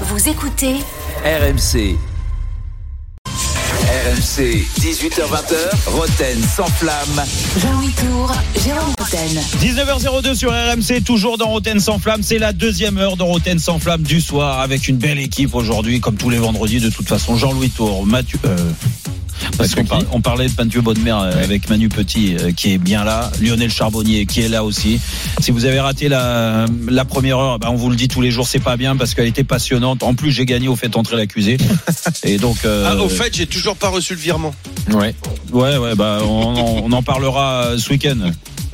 Vous écoutez RMC. RMC, 18h20h, Roten sans flamme. Jean-Louis Tour, Jérôme Roten. 19h02 sur RMC, toujours dans Roten sans flamme. C'est la deuxième heure de Roten sans flamme du soir avec une belle équipe aujourd'hui, comme tous les vendredis. De toute façon, Jean-Louis Tour, Mathieu. euh, parce qu'on par- on parlait de Mathieu Bonnemer euh, avec Manu Petit euh, qui est bien là, Lionel Charbonnier qui est là aussi. Si vous avez raté la, la première heure, ben on vous le dit tous les jours, c'est pas bien parce qu'elle était passionnante. En plus, j'ai gagné au fait entrer l'accusé. Et donc, euh, Ah, au fait, j'ai toujours pas reçu le virement. Ouais. Ouais, ouais, bah, on, on- on en parlera euh, ce week-end.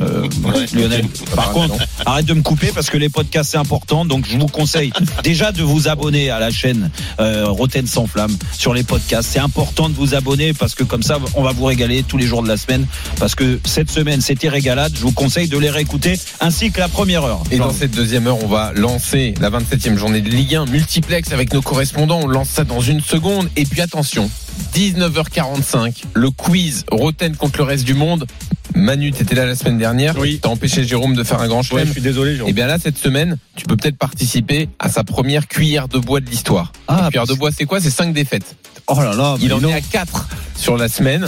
Euh, Lionel. Par contre, arrête de me couper parce que les podcasts c'est important. Donc je vous conseille déjà de vous abonner à la chaîne euh, Roten sans flamme sur les podcasts. C'est important de vous abonner parce que comme ça on va vous régaler tous les jours de la semaine. Parce que cette semaine c'était régalade. Je vous conseille de les réécouter ainsi que la première heure. Et dans cette deuxième heure, on va lancer la 27e journée de Ligue 1 multiplex avec nos correspondants. On lance ça dans une seconde. Et puis attention, 19h45, le quiz Roten contre le reste du monde. Manu, t'étais là la semaine dernière. Oui. T'as empêché Jérôme de faire un grand Ouais, chelem. je suis désolé, Jérôme. Et bien là, cette semaine, tu peux peut-être participer à sa première cuillère de bois de l'histoire. Ah, cuillère de bois, c'est quoi? C'est 5 défaites. Oh là là, Il en est à 4 sur la semaine.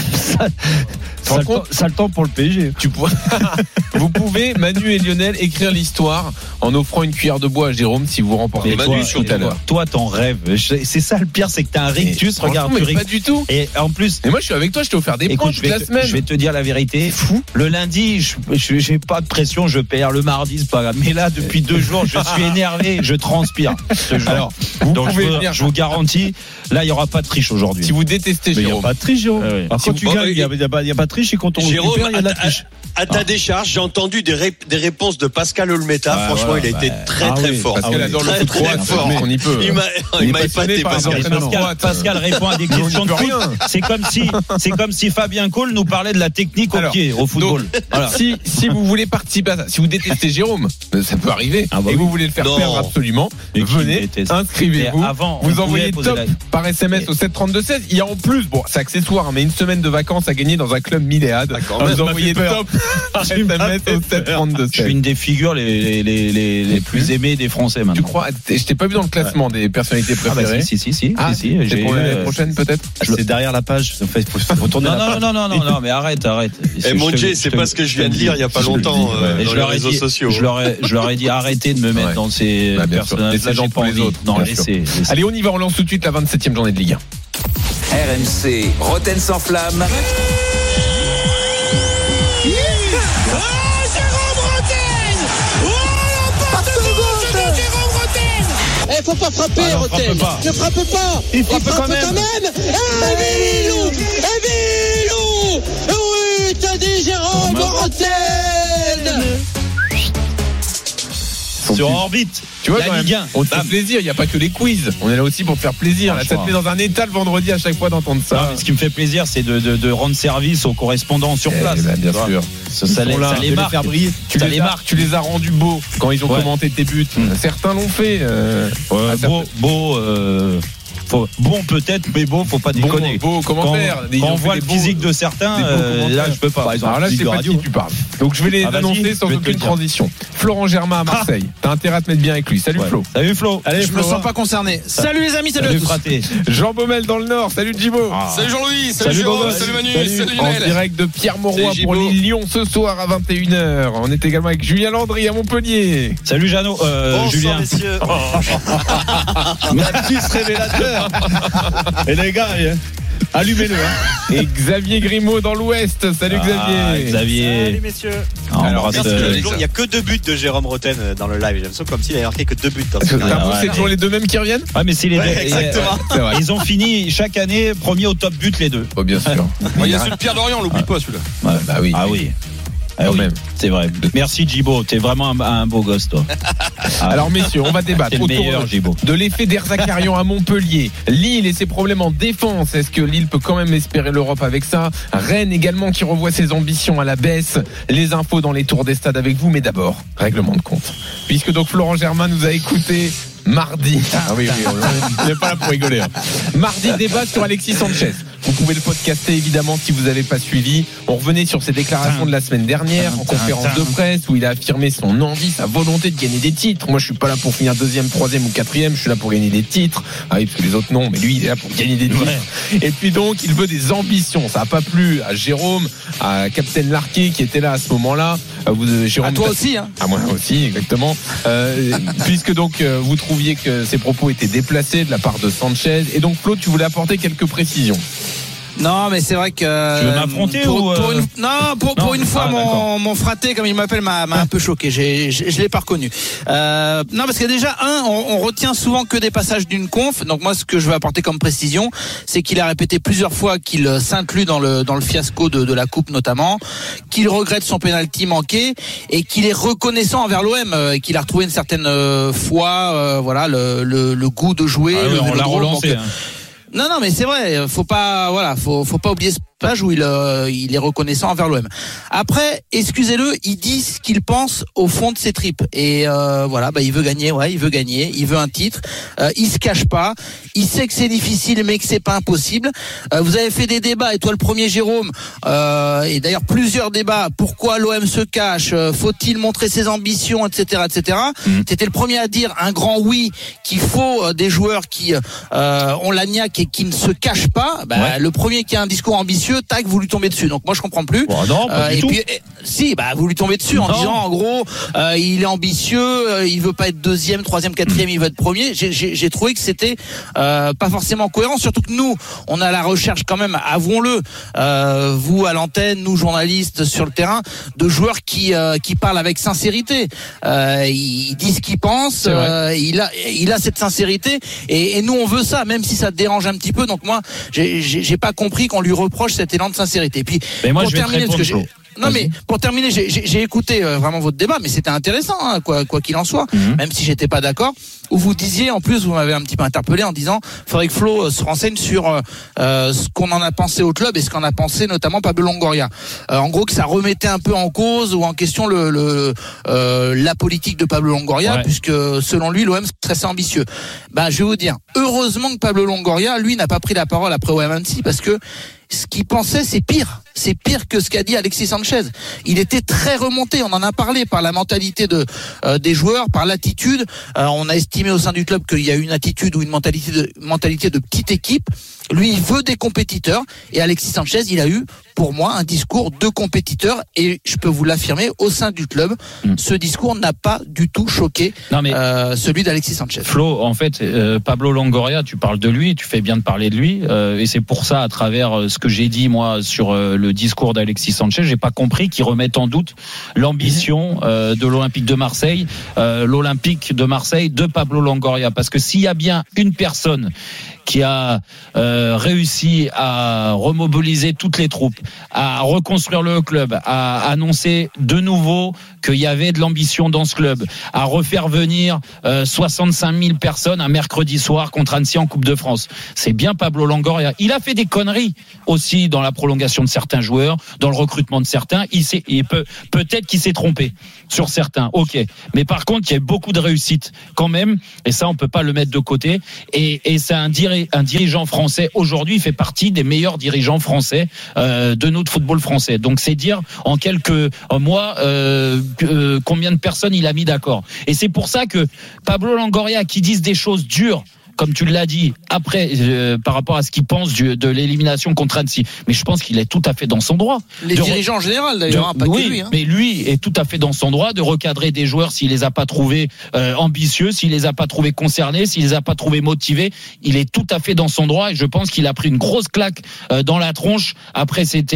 Compte ça le temps pour le PSG. tu pourrais- vous pouvez, Manu et Lionel, écrire l'histoire en offrant une cuillère de bois à Jérôme si vous remportez Manu sur tout à l'heure. Toi, t'en rêves. C'est ça le pire, c'est que t'as un rictus. Mais Regarde, mais pas du tout. Et en plus, Mais moi, je suis avec toi, je t'ai offert des points Écoute, je toute vais, la te, semaine. je vais te dire la vérité. Fou. Le lundi, je je- j'ai pas de pression, je perds. Le mardi, c'est pas grave. Mais là, depuis deux jours, je suis énervé, je transpire. Jure. Alors, vous Donc, pouvez je, vous- venir. je vous garantis, là, il y aura pas de triche aujourd'hui. Si vous détestez Mais il n'y a Jérôme, pas de triche, Jérôme. Ah oui. Alors, Si quand tu gagnes, il n'y a, et- il y a pas- il y a pas de triche et quand on Jérôme, il y a de la triche. À ta décharge, j'ai entendu des, ré- des réponses de Pascal Olmeta. Ah, Franchement, voilà, il a été très ah très oui, fort. parce Ah adore le Très, foot très croate, fort. on y peut. Il m'a épaté, Pascal. Pascal. Pascal répond à des questions de foot. C'est comme si, c'est comme si Fabien Cole nous parlait de la technique au Alors, pied, au football. Voilà. si, si vous voulez participer à ça, si vous détestez Jérôme, euh, ça peut arriver, Ah bah et vous voulez le faire Non. perdre absolument, venez, inscrivez-vous. Vous envoyez top par SMS au 732-16. Il y a en plus, bon, c'est accessoire, mais une semaine de vacances à gagner dans un club Milléade. Vous envoyez top par SMS au 732-16. Je suis une des figures les, les, les, les, les plus aimées des Français maintenant. Tu crois Je t'ai pas vu dans le classement des personnalités Ah bah préférées. si, si, si, si. Ah, si, si, pour l'année euh, prochaine peut-être C'est derrière la page. Faut, faut, faut tourner Non, la non, page. non, non, non, non, mais arrête, arrête. Et Je mon Dieu, c'est pas ce que je viens de lire il y a pas longtemps euh, dans les leur ai réseaux dit- sociaux. Je leur ai, je leur ai dit arrêtez de me mettre Ouais. dans ces Bah, personnages. Laissez gens pour les autres, Non, laissez. Allez, on y va, on lance tout de suite la 27e journée de Ligue 1. RMC, Roten sans flamme. Eh, faut pas frapper, Ah Roten. frappe pas. Ne frappe pas. Il frappe frappe quand même. Eh, Bilou Eh, Bilou Oui, t'as dit Jérôme Roten Sur orbite. Tu vois, La quand même, Ligue 1. on te fait plaisir, il n'y a pas que les quiz. On est là aussi pour faire plaisir. Là, ça te met dans un état le vendredi à chaque fois d'entendre Non, ça. mais ce qui me fait plaisir, c'est de, de, de rendre service aux correspondants sur Eh place. ben, bien sûr. Ça, ça les, là, ça les les marque. faire briller. Tu Ça les, les as, marque. tu les as rendus beaux quand ils ont Ouais. commenté tes buts. Mm. Certains l'ont fait. euh, Ouais, beau, euh, faut- bon peut-être, mais bon, faut pas Bon, déconner. beau Quand, commentaire. Ils quand on voit le beaux- physique de certains, euh, là je peux pas. Alors là, je sais pas de qui tu parles. Donc je vais les Ah, annoncer sans aucune transition. Florent Germain à Marseille. T'as intérêt à te mettre bien avec lui. Salut Ouais. Flo. Salut Flo. Allez, Je me Flo, sens hein. pas concerné. Salut les amis, salut, Salut à tous. fraté. Jean Baumel dans le Nord. Salut Djibo. Ah. Salut Jean-Louis, salut, Salut Jérôme, salut Manu, Salut. salut, en direct de Pierre Mauroy pour Gibo. Lyon ce soir à 21h. On est également avec Julien Landry à Montpellier. Salut Jeannot, euh, Bonsoir, Julien. messieurs. Révélateur. Et les gars, eh, allumez-le. Hein. Et Xavier Grimaud dans l'Ouest. Salut Ah, Xavier. Xavier. messieurs. Ah, on Alors, euh. Il n'y a que deux buts de Jérôme Roten euh, dans le live. J'ai l'impression comme s'il avait marqué que deux buts dans ce T'as c'est toujours les deux mêmes qui reviennent Ah mais c'est les Ouais, deux. exactement. Vrai. Ils ont fini chaque année premier au top but les deux. Oh, bien sûr. Il y a celui de Pierre Dorian, on l'oublie pas celui-là. Ouais. Bah oui. Ah oui. Ah oui, c'est vrai. Merci Djibo, t'es vraiment un, un beau gosse toi. Ah, Alors messieurs, on va débattre autour de- l'effet d'Erzakarian à Montpellier, Lille et ses problèmes en défense. Est-ce que Lille peut quand même espérer l'Europe avec ça? Rennes également qui revoit ses ambitions à la baisse. Les infos dans les tours des stades avec vous, mais d'abord, règlement de compte. Puisque donc Florent Germain nous a écouté mardi. Ah oui, oui, on n'est pas là pour rigoler. hein. Mardi, débat sur Alexis Sanchez. Vous pouvez le podcaster évidemment si vous n'avez pas suivi. On revenait sur ses déclarations de la semaine dernière en conférence de presse où il a affirmé son envie, sa volonté de gagner des titres. Moi, je suis pas là pour finir deuxième, troisième ou quatrième. Je suis là pour gagner des titres. Ah oui, parce que les autres non, mais lui, il est là pour gagner des titres. Et puis donc, il veut des ambitions. Ça n'a pas plu à Jérôme, à Captain Larquet qui était là à ce moment-là. Euh, Vous, euh, Jérôme, À toi aussi, hein. à moi aussi, exactement. Euh, puisque donc vous trouviez que ces propos étaient déplacés de la part de Sanchez. Et donc Claude, tu voulais apporter quelques précisions. Non, mais c'est vrai que. Tu veux m'affronter pour, ou, euh, pour une, Non, pour, Non pour une fois, Ah, mon, mon fraté, comme il m'appelle, m'a un peu choqué. Je je l'ai pas reconnu. Euh, non, parce que déjà, un, on, on retient souvent que des passages d'une conf. Donc moi, ce que je veux apporter comme précision, c'est qu'il a répété plusieurs fois qu'il s'inclut dans le dans le fiasco de, de la coupe notamment, qu'il regrette son penalty manqué et qu'il est reconnaissant envers l'OM, euh, et qu'il a retrouvé une certaine euh, foi, euh, voilà, le, le, le goût de jouer. Ah oui, on l'a relancé. Donc, hein. Non, non, mais c'est vrai. Faut pas, voilà, faut, faut pas oublier ce page où il, euh, il est reconnaissant envers l'OM. Après, excusez-le, il dit ce qu'il pense au fond de ses tripes. Et euh, voilà, bah, il veut gagner, ouais, il veut gagner, il veut un titre. Euh, il se cache pas. Il sait que c'est difficile, mais que c'est pas impossible. Euh, vous avez fait des débats, et toi le premier, Jérôme, et d'ailleurs plusieurs débats. Pourquoi l'OM se cache? Faut-il montrer ses ambitions, etc., etc. C'était le premier à dire un grand oui qu'il faut des joueurs qui ont la niaque et qui ne se cachent pas. Bah, Ouais. Le premier qui a un discours ambitieux, tac, vous lui tombez dessus. Donc moi je comprends plus. Non, pas Euh, du et tout. puis, eh, si, bah, vous lui tombez dessus en disant, en gros, euh, il est ambitieux, euh, il veut pas être deuxième, troisième, quatrième, il veut être premier. J'ai- trouvé que c'était pas forcément cohérent, surtout que nous, on a la recherche quand même, avouons-le, vous à l'antenne, nous journalistes sur le terrain, de joueurs qui qui parlent avec sincérité. Euh, il dit ce qu'il pense, C'est vrai. euh, il a il a cette sincérité, et, et nous on veut ça, même si ça dérange un petit peu. Donc moi, j'ai- pas compris qu'on lui reproche cet élan de sincérité. Et puis Mais moi, pour je vais te terminer, parce que non mais pour terminer, j'ai- écouté euh, vraiment votre débat, mais c'était intéressant, hein, quoi quoi qu'il en soit, Mhm. même si j'étais pas d'accord. Où vous disiez, en plus, vous m'avez un petit peu interpellé en disant, faudrait que Flo euh, se renseigne sur euh, euh, ce qu'on en a pensé au club et ce qu'en a pensé notamment Pablo Longoria. En gros, que ça remettait un peu en cause ou en question le, le la politique de Pablo Longoria, Ouais. puisque selon lui, l'OM serait assez ambitieux. Ben, je vais vous dire, heureusement que Pablo Longoria, lui, n'a pas pris la parole après OM Annecy, parce que ce qu'il pensait, c'est pire. C'est pire que ce qu'a dit Alexis Sanchez. Il était très remonté. On en a parlé par la mentalité de euh, des joueurs, par l'attitude. Euh, on a estimé au sein du club qu'il y a une attitude ou une mentalité de mentalité de petite équipe. Lui, il veut des compétiteurs. Et Alexis Sanchez, il a eu, pour moi, un discours de compétiteur. Et je peux vous l'affirmer, au sein du club, Mm. ce discours n'a pas du tout choqué Non, mais euh, celui d'Alexis Sanchez. Flo, en fait, euh, Pablo Longoria, tu parles de lui, tu fais bien de parler de lui, euh, et c'est pour ça, à travers ce que j'ai dit moi sur le discours d'Alexis Sanchez, j'ai pas compris qu'il remette en doute l'ambition euh, de l'Olympique de Marseille, l'Olympique de Marseille de Pablo Longoria, parce que s'il y a bien une personne qui a euh, réussi à remobiliser toutes les troupes, à reconstruire le club, à annoncer de nouveau qu'il y avait de l'ambition dans ce club, à refaire venir euh, 65 000 personnes un mercredi soir contre Annecy en Coupe de France. C'est bien Pablo Longoria. Il a fait des conneries aussi dans la prolongation de certains joueurs, dans le recrutement de certains. Il, peut peut-être qu'il s'est trompé sur certains. Ok, mais par contre, il y a eu beaucoup de réussite quand même, et ça on peut pas le mettre de côté. Et, et c'est un, un dirigeant français aujourd'hui, fait partie des meilleurs dirigeants français euh, de notre football français. Donc c'est dire en quelques mois euh, euh, combien de personnes il a mis d'accord. Et c'est pour ça que Pablo Longoria qui disent des choses dures comme tu l'as dit, après, euh, par rapport à ce qu'il pense du- de l'élimination contre Annecy. Mais je pense qu'il est tout à fait dans son droit. Les De dirigeants en général, d'ailleurs, hein, pas oui, que lui. Hein. mais lui est tout à fait dans son droit de recadrer des joueurs s'il les a pas trouvés euh, ambitieux, s'il les a pas trouvés concernés, s'il les a pas trouvés motivés. Il est tout à fait dans son droit et je pense qu'il a pris une grosse claque euh, dans la tronche après cette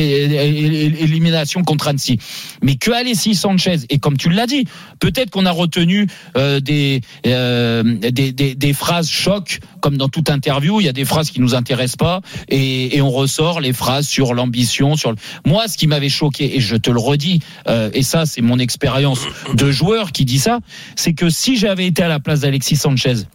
élimination contre Annecy. Mais que Alexis Sanchez et comme tu l'as dit, peut-être qu'on a retenu euh, des, euh, des, des des phrases choc comme dans toute interview, il y a des phrases qui nous intéressent pas et, on ressort les phrases sur l'ambition, sur moi ce qui m'avait choqué et je te le redis euh, et ça c'est mon expérience de joueur qui dit ça, c'est que si j'avais été à la place d'Alexis Sanchez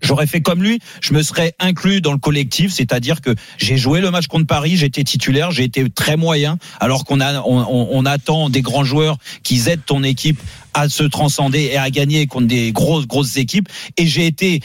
J'aurais fait comme lui, je me serais inclus dans le collectif, c'est-à-dire que j'ai joué le match contre Paris, j'étais titulaire, j'ai été très moyen, alors qu'on a, on attend des grands joueurs qui aident ton équipe à se transcender et à gagner contre des grosses grosses équipes. Et j'ai été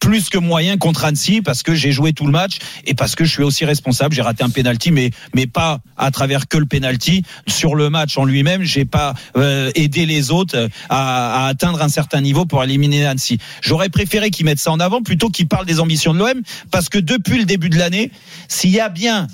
plus que moyen contre Annecy parce que j'ai joué tout le match et parce que je suis aussi responsable. J'ai raté un penalty, mais mais pas à travers que le penalty sur le match en lui-même. J'ai pas euh, aidé les autres à, à atteindre un certain niveau pour éliminer Annecy. J'aurais préféré qu'ils mettent ça en avant plutôt qu'ils parlent des ambitions de l'OM parce que depuis le début de l'année, s'il y a bien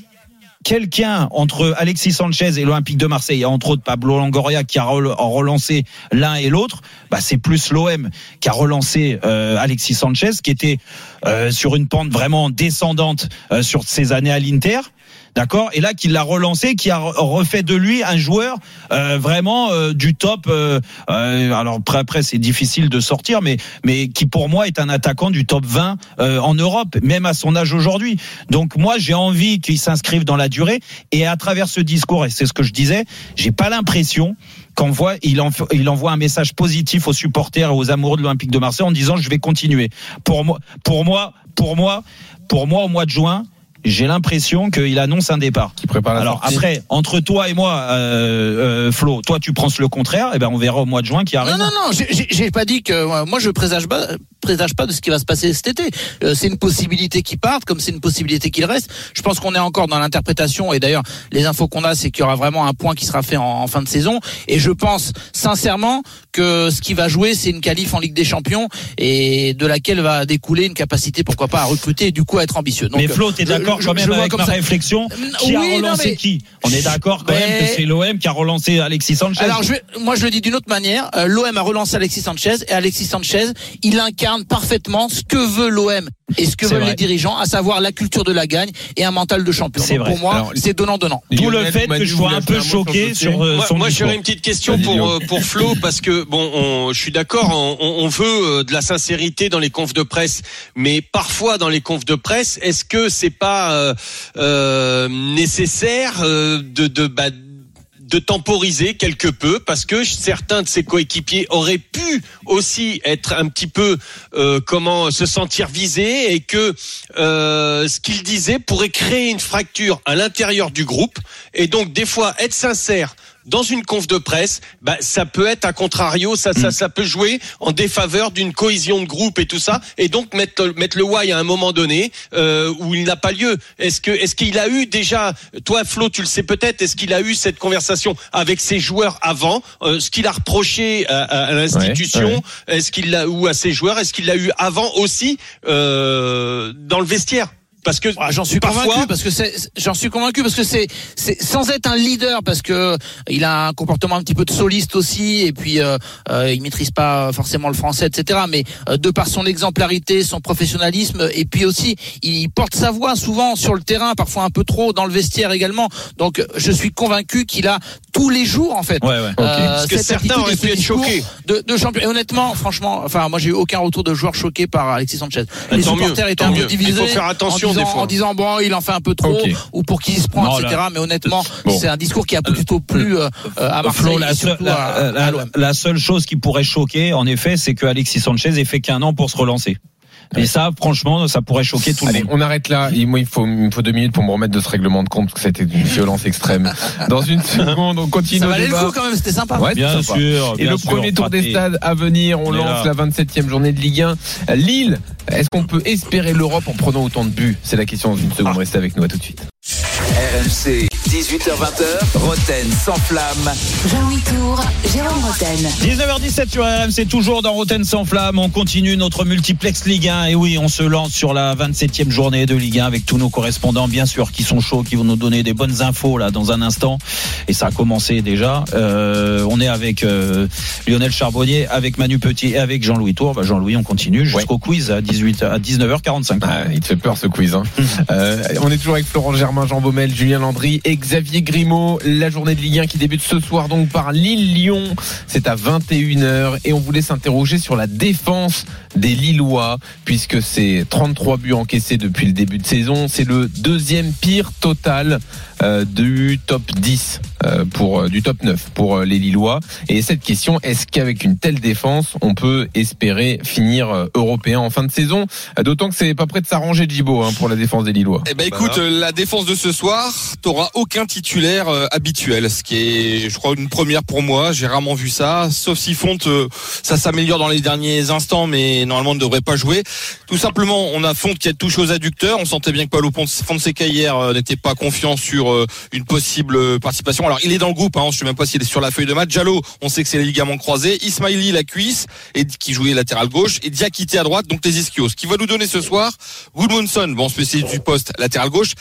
quelqu'un entre Alexis Sanchez et l'Olympique de Marseille, entre autres Pablo Longoria qui a rel- relancé l'un et l'autre, bah c'est plus l'OM qui a relancé euh, Alexis Sanchez, qui était euh, sur une pente vraiment descendante euh, sur ses années à l'Inter. D'accord Et là, qu'il l'a relancé, qui a re- refait de lui un joueur euh, vraiment euh, du top. euh, euh, alors après, après c'est difficile de sortir, mais mais qui pour moi est un attaquant du top 20 euh, en Europe, même à son âge aujourd'hui. Donc moi, j'ai envie qu'il s'inscrive dans la durée. Et à travers ce discours, et c'est ce que je disais, j'ai pas l'impression qu'envoie il, en- il envoie un message positif aux supporters et aux amoureux de l'Olympique de Marseille en disant je vais continuer. Pour moi, pour moi, pour moi, pour moi, au mois de juin. J'ai l'impression qu'il annonce un départ. Qui prépare la Alors sortie. après, entre toi et moi, euh, euh, Flo, toi tu penses le contraire, et ben on verra au mois de juin qui arrive. Non, non, non, j'ai- pas dit que euh, moi je présage pas, présage pas de ce qui va se passer cet été. Euh, c'est une possibilité qu'il parte, comme c'est une possibilité qu'il reste. Je pense qu'on est encore dans l'interprétation et d'ailleurs les infos qu'on a, c'est qu'il y aura vraiment un point qui sera fait en, en fin de saison. Et je pense sincèrement que ce qui va jouer, c'est une qualif en Ligue des Champions et de laquelle va découler une capacité, pourquoi pas, à recruter et du coup à être ambitieux. Donc, mais Flo, t'es je- d'accord je- quand même le vois avec comme ma ça. réflexion Qui Oui, a non, relancé mais- qui? On est d'accord quand même que c'est l'OM qui a relancé Alexis Sanchez. Alors, je vais- moi, je le dis d'une autre manière. Euh, L'OM a relancé Alexis Sanchez et Alexis Sanchez, il incarne parfaitement ce que veut l'OM et ce que veulent vrai. les dirigeants, à savoir la culture de la gagne et un mental de champion. C'est Donc, vrai. Pour moi, c'est donnant-donnant. D'où le Lionel fait Manu que je sois un peu le choqué sur euh, Moi, son moi, j'aurais une petite question pour euh, pour Flo parce que bon, on, je suis d'accord, on, on- on veut euh, de la sincérité dans les confs de presse, mais parfois dans les confs de presse, est-ce que c'est pas euh, euh, nécessaire euh, bah, de temporiser quelque peu parce que certains de ses coéquipiers auraient pu aussi être un petit peu comment se sentir visés et que ce qu'il disait pourrait créer une fracture à l'intérieur du groupe et donc des fois être sincère dans une conf de presse, bah, ça peut être à contrario, ça, ça, ça peut jouer en défaveur d'une cohésion de groupe et tout ça, et donc mettre, mettre le why à un moment donné euh, où il n'a pas lieu. Est-ce que, est-ce qu'il a eu déjà, toi Flo, tu le sais peut-être, est-ce qu'il a eu cette conversation avec ses joueurs avant, euh, ce qu'il a reproché à, à- à l'institution, Ouais, est-ce qu'il l'a ou à ses joueurs, est-ce qu'il l'a eu avant aussi euh, dans le vestiaire? Parce que Ah, j'en suis parfois, convaincu parce que c'est j'en suis convaincu parce que c'est c'est sans être un leader parce que il a un comportement un petit peu de soliste aussi et puis euh, euh, il maîtrise pas forcément le français etc mais euh, de par son exemplarité son professionnalisme et puis aussi il porte sa voix souvent sur le terrain parfois un peu trop dans le vestiaire également donc je suis convaincu qu'il a tous les jours en fait Ouais, ouais. euh, Parce que certains auraient pu être choqués. de, de champion. Et honnêtement, franchement, enfin, moi j'ai eu aucun retour de joueurs choqués par Alexis Sanchez. Les Tant mieux, supporters étaient un peu mieux. Il divisés. faut faire attention en disant. En disant bon, il en fait un peu trop, ou pour qui il se prend, Non, etc. là- Mais honnêtement, Bon. c'est un discours qui a plutôt plu euh, euh, à Marseille Flo, la, à, à la seule chose qui pourrait choquer, en effet, c'est que Alexis Sanchez ait fait qu'un an pour se relancer. Et ça, franchement, ça pourrait choquer tout le Allez, monde. on arrête là. Et moi, il faut, il me faut deux minutes pour me remettre de ce règlement de compte parce que ça a été d'une violence extrême. Dans une seconde, on continue Ça valait le coup quand même, c'était sympa. Ouais, Bien sympa. sûr. Et bien le sûr, premier tour des stades à venir, on lance là. la 27e journée de Ligue 1. Lille, est-ce qu'on peut espérer l'Europe en prenant autant de buts? C'est la question dans une seconde. Restez avec nous à tout de suite. RMC, 18h20h, Roten sans flamme. Jean-Louis Tour, Jérôme Roten. 19h17 sur RMC, toujours dans Roten sans flamme. On continue notre multiplex Ligue 1. Et oui, on se lance sur la 27e journée de Ligue 1 avec tous nos correspondants, bien sûr, qui sont chauds, qui vont nous donner des bonnes infos là dans un instant. Et ça a commencé déjà. Euh, on est avec euh, Lionel Charbonnier, avec Manu Petit et avec Jean-Louis Tour. Bah, Jean-Louis, on continue jusqu'au quiz à 18 à 19h45. Ah, il te fait peur ce quiz. Hein. Euh, on est toujours avec Florent Germain, Jean Baumel, Julien Landry et Xavier Grimaud. La journée de Ligue 1 qui débute ce soir donc par Lille-Lyon. C'est à 21h et on voulait s'interroger sur la défense des Lillois puisque c'est 33 buts encaissés depuis le début de saison. C'est le deuxième pire total du top 10 euh, pour euh, du top 9 pour euh, les Lillois. Et cette question, est-ce qu'avec une telle défense, on peut espérer finir euh, européen en fin de saison? Euh, D'autant que c'est pas prêt de s'arranger Djibo hein, pour la défense des Lillois. Eh ben écoute, euh, la défense de ce soir, t'auras aucun titulaire euh, habituel, ce qui est, je crois, une première pour moi. J'ai rarement vu ça, sauf si Fonte, euh, ça s'améliore dans les derniers instants, mais normalement ne devrait pas jouer. Tout simplement, on a Fonte qui a touché aux adducteurs. On sentait bien que Paulo Ponce- Fonseca hier euh, n'était pas confiant sur euh, une possible participation. Alors il est dans le groupe, hein, je sais même pas s'il est sur la feuille de match. Jallo, on sait que c'est les ligaments croisés. Ismaili la cuisse et qui jouait latéral gauche et Diakité à droite, donc les ischios. Ce qui va nous donner ce soir, Goodmanson, bon spécialiste du poste latéral gauche,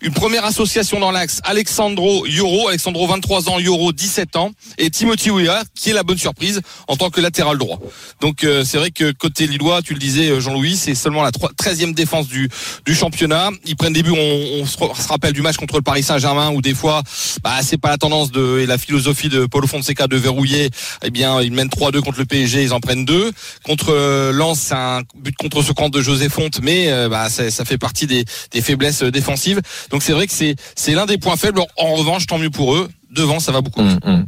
une première association dans l'axe. Alexandro Yoro, Alexandro 23 ans, Yoro 17 ans et Timothy Weah qui est la bonne surprise en tant que latéral droit. Donc euh, c'est vrai que côté Lillois, tu le disais euh, Jean-Louis, c'est seulement la 13e défense du championnat. Ils prennent début, on, on re- se rappelle du match contre le Paris Saint-Germain où des fois, bah c'est pas la tendance de et la philosophie de Paulo Fonseca de verrouiller. Eh bien, ils mènent 3-2 contre le PSG, ils en prennent deux. Contre euh, Lens, c'est un but contre ce camp de José Fonte, mais euh, bah ça, ça fait partie des, des faiblesses euh, défensives. Donc c'est vrai que c'est c'est l'un des points faibles. En revanche, tant mieux pour eux. Devant, ça va beaucoup. Hum, hum.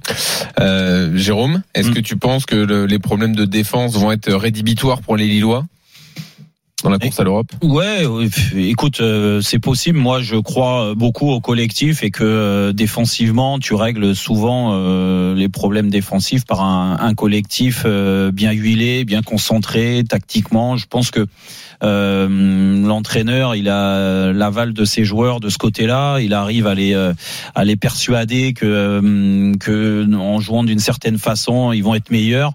Euh, Jérôme, est-ce Hum. que tu penses que le- les problèmes de défense vont être rédhibitoires pour les Lillois? Dans la course à l'Europe Ouais, pff, écoute, euh, c'est possible. Moi, je crois beaucoup au collectif et que euh, défensivement, tu règles souvent euh, les problèmes défensifs par un, un collectif euh, bien huilé, bien concentré, tactiquement. Je pense que euh, l'entraîneur, il a l'aval de ses joueurs de ce côté-là. Il arrive à les euh, à les persuader que euh, que en jouant d'une certaine façon, ils vont être meilleurs.